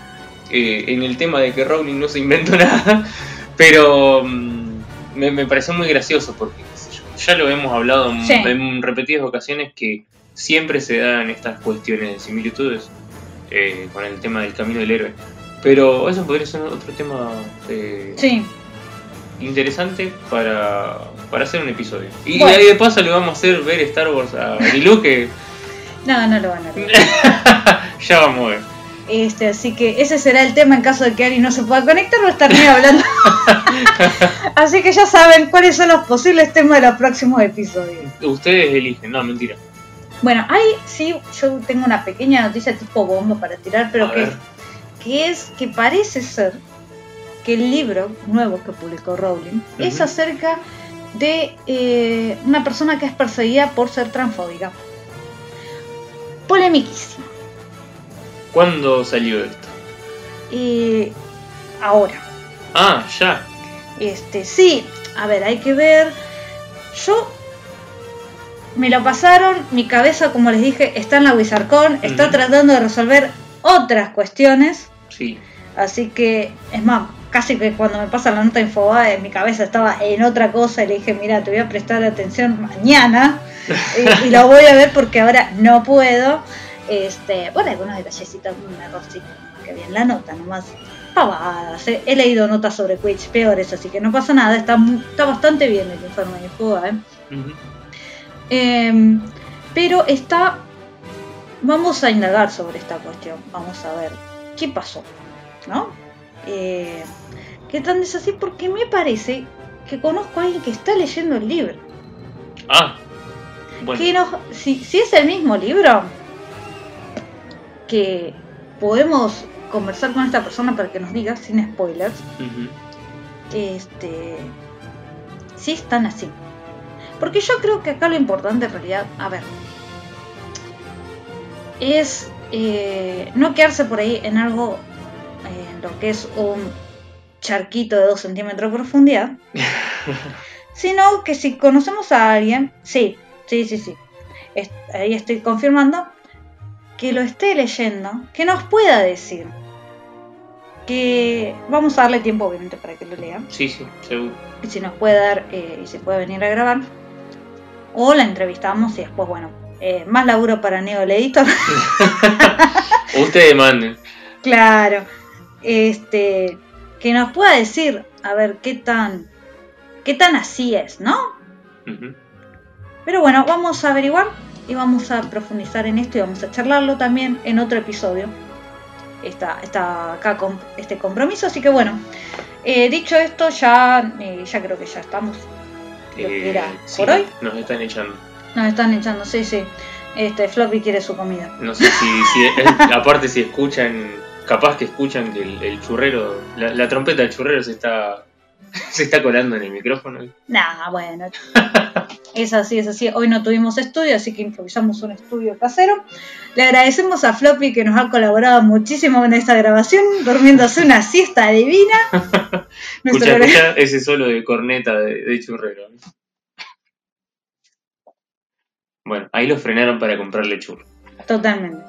eh, en el tema de que Rowling no se inventó [laughs] nada, pero mm, me, me pareció muy gracioso porque qué sé yo, ya lo hemos hablado en, Sí. en repetidas ocasiones que siempre se dan estas cuestiones de similitudes eh, con el tema del camino del héroe. Pero eso podría ser otro tema eh, Sí, interesante para, para hacer un episodio. Y Bueno. ahí de paso le vamos a hacer ver Star Wars a Marilu que no, no lo van a ver. [laughs] ya vamos a ver. Este, así que ese será el tema en caso de que Ari no se pueda conectar, va a estar Neo hablando. [laughs] así que ya saben cuáles son los posibles temas de los próximos episodios. Ustedes eligen, no, mentira. Bueno, ahí sí, yo tengo una pequeña noticia tipo bomba para tirar, pero que, es que parece ser que el libro nuevo que publicó Rowling es acerca de eh, una persona que es perseguida por ser transfóbica. Polemiquísimo. ¿Cuándo salió esto? Y ahora, Ah, ya. este, sí, a ver, hay que ver. Yo me lo pasaron, mi cabeza, como les dije, está en la Wizardcon, está tratando de resolver otras cuestiones. Sí. Así que, es más, casi que cuando me pasa la nota Infobae, mi cabeza estaba en otra cosa y le dije, mira, te voy a prestar atención mañana [laughs] y, y lo voy a ver porque ahora no puedo. Este, bueno, algunos detallecitos, un errorcito que bien la nota, nomás pavadas. eh. He leído notas sobre Quidditch peores, así que no pasa nada, está, bastante bien el informe de juego, ¿eh? Em, pero está. Vamos a indagar sobre esta cuestión. Vamos a ver qué pasó, ¿no? Eh, ¿Qué tan es así? Porque me parece que conozco a alguien que está leyendo el libro. Ah, bueno. Que nos- si, si es el mismo libro, que podemos conversar con esta persona para que nos diga, sin spoilers, este, si están así. Porque yo creo que acá lo importante en realidad, a ver, es eh, no quedarse por ahí en algo, eh, en lo que es un charquito de 2 centímetros de profundidad, [laughs] sino que si conocemos a alguien, sí, sí, sí, sí, ahí estoy confirmando, que lo esté leyendo, que nos pueda decir, que vamos a darle tiempo obviamente para que lo lea, Sí, sí, seguro. y si nos puede dar eh, y si puede venir a grabar, o la entrevistamos y después, bueno, eh, más laburo para Neo el editor. O [laughs] ustedes manden. Claro. Este. Que nos pueda decir, a ver, qué tan. qué tan así es, ¿no? Pero bueno, vamos a averiguar y vamos a profundizar en esto y vamos a charlarlo también en otro episodio. Está, está acá con este compromiso, así que bueno. eh, dicho esto, ya, eh, ya creo que ya estamos. Lo que era sí, por hoy. Nos están echando. Nos están echando, sí, sí. Este, Floppy quiere su comida. No sé si, si [laughs] eh, aparte si escuchan, capaz que escuchan que el, el churrero, la, la trompeta del churrero se está [laughs] se está colando en el micrófono. Nah, bueno. Es así, es así. Hoy no tuvimos estudio, así que improvisamos un estudio casero. Le agradecemos a Floppy que nos ha colaborado muchísimo en esta grabación, durmiéndose una siesta divina. [laughs] Escucha, escucha ese solo de corneta de, de churrero. Bueno, ahí lo frenaron para comprarle churro. Totalmente.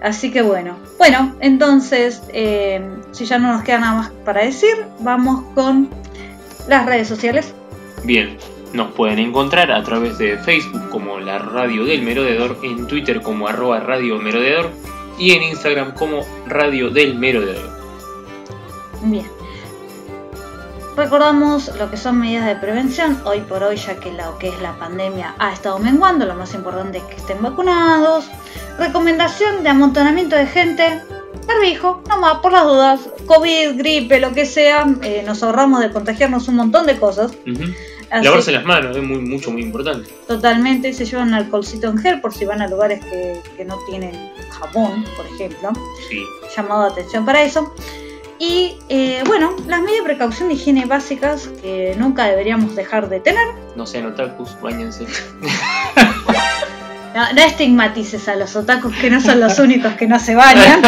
Así que bueno. Bueno, entonces, eh, si ya no nos queda nada más para decir, vamos con las redes sociales. Bien, nos pueden encontrar a través de Facebook como la Radio del Merodeador, en Twitter como arroba Radio Merodeador y en Instagram como Radio del Merodeador. Bien. Recordamos lo que son medidas de prevención hoy por hoy, ya que lo que es la pandemia ha estado menguando. Lo más importante es que estén vacunados. Recomendación de amontonamiento de gente. Barbijo, nomás por las dudas. COVID, gripe, lo que sea. eh, nos ahorramos de contagiarnos un montón de cosas. Así- Lavarse las manos es muy, mucho, muy importante. Totalmente. Se llevan alcoholcito en gel por si van a lugares que, que no tienen jabón, por ejemplo. Sí. llamado atención para eso. Y eh, bueno, las medidas de precaución de higiene básicas que nunca deberíamos dejar de tener. No sean otakus, bañense. [laughs] No, no estigmatices a los otakus que no son los [laughs] únicos que no se bañan.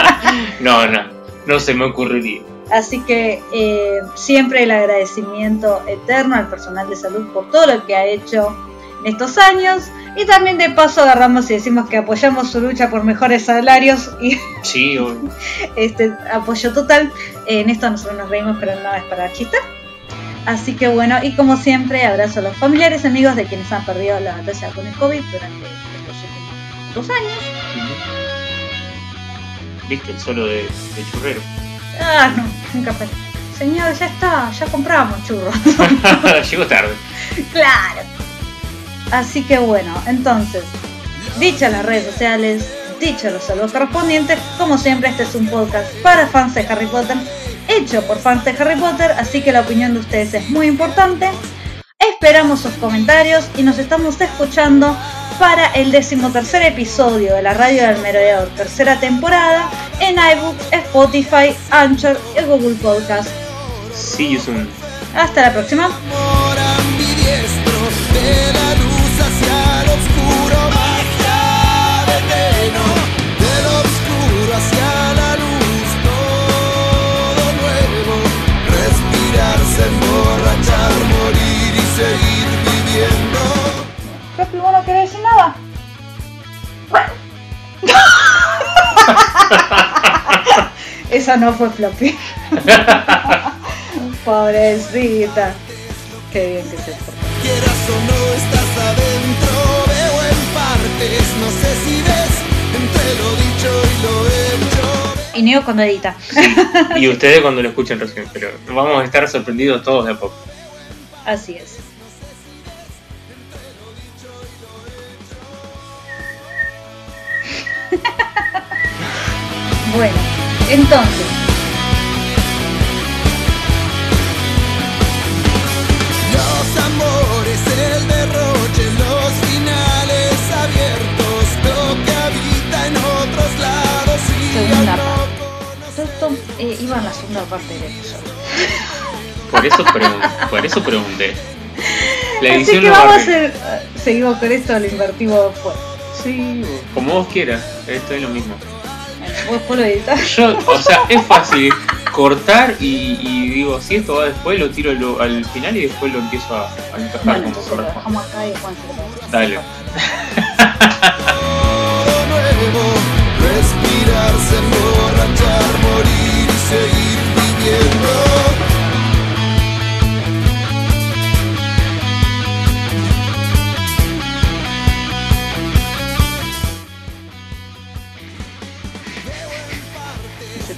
[laughs] no, no, no se me ocurriría. Así que eh, siempre el agradecimiento eterno al personal de salud por todo lo que ha hecho en estos años. Y también de paso agarramos y decimos que apoyamos su lucha por mejores salarios y Sí, [laughs] este apoyo total. En esto nosotros nos reímos, pero no es para chistar. Así que bueno, y como siempre, abrazo a los familiares, amigos de quienes han perdido la batalla con el COVID durante estos últimos dos años. viste, el solo de, de churrero. Ah, no, nunca fue. Señor, ya está, ya compramos churros. [laughs] [laughs] Llegó tarde. claro. Así que bueno, entonces, dichas las redes sociales, dichos los saludos correspondientes, como siempre, este es un podcast para fans de Harry Potter, hecho por fans de Harry Potter, así que la opinión de ustedes es muy importante. Esperamos sus comentarios y nos estamos escuchando para el decimotercer episodio de la Radio del Merodeador, tercera temporada, en iBooks, Spotify, Anchor y Google Podcast. Sí, es un. Hasta la próxima. [laughs] Esa no fue Floppy. [laughs] Pobrecita. Qué bien que se portó. Quieras o no estás adentro, veo en partes, no sé si ves entre lo dicho y lo hecho. Y Neo cuando edita. Y ustedes cuando lo escuchen recién, pero vamos a estar sorprendidos todos de a poco. Así es. [laughs] bueno, entonces, Los amores, el derroche, los finales abiertos, lo que habita en otros lados y segunda parte. eh, iba en la segunda parte del episodio. [laughs] Por eso, pregun- por eso pregunté. La Así edición que lo va a vamos a hacer. eh, Seguimos con esto, lo invertimos después. Sí, como vos quieras, esto es lo mismo. Después lo editas. Yo, o sea, es fácil cortar y, y digo, si esto va después, lo tiro lo- al final y después lo empiezo a, a encajar Bueno, como entonces lo dejamos acá y después [laughs] se lo. Dale. todo nuevo, respirarse, emborrachar, morir y seguir viviendo.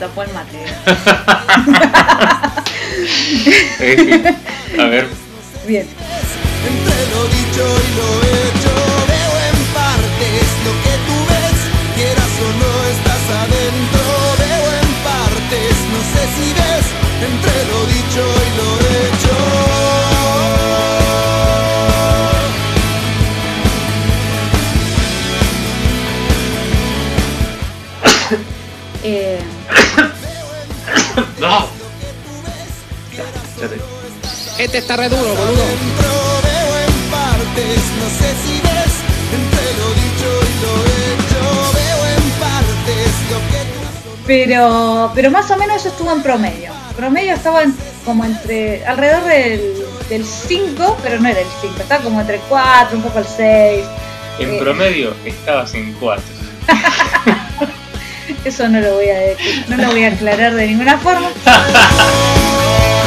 Tapó el mate. [laughs] A ver, Bien. Entre lo dicho y lo Este está re duro, boludo. Veo en partes, no sé si ves, entre lo dicho y lo hecho, veo en partes lo que pero, pero más o menos eso estuvo en promedio. Promedio estaba en- como entre. alrededor del, del 5, pero no era el 5, estaba como entre el 4, un poco el 6. En Eh. promedio estabas en 4. Eso no lo voy a decir, no lo voy a aclarar de ninguna forma. [laughs]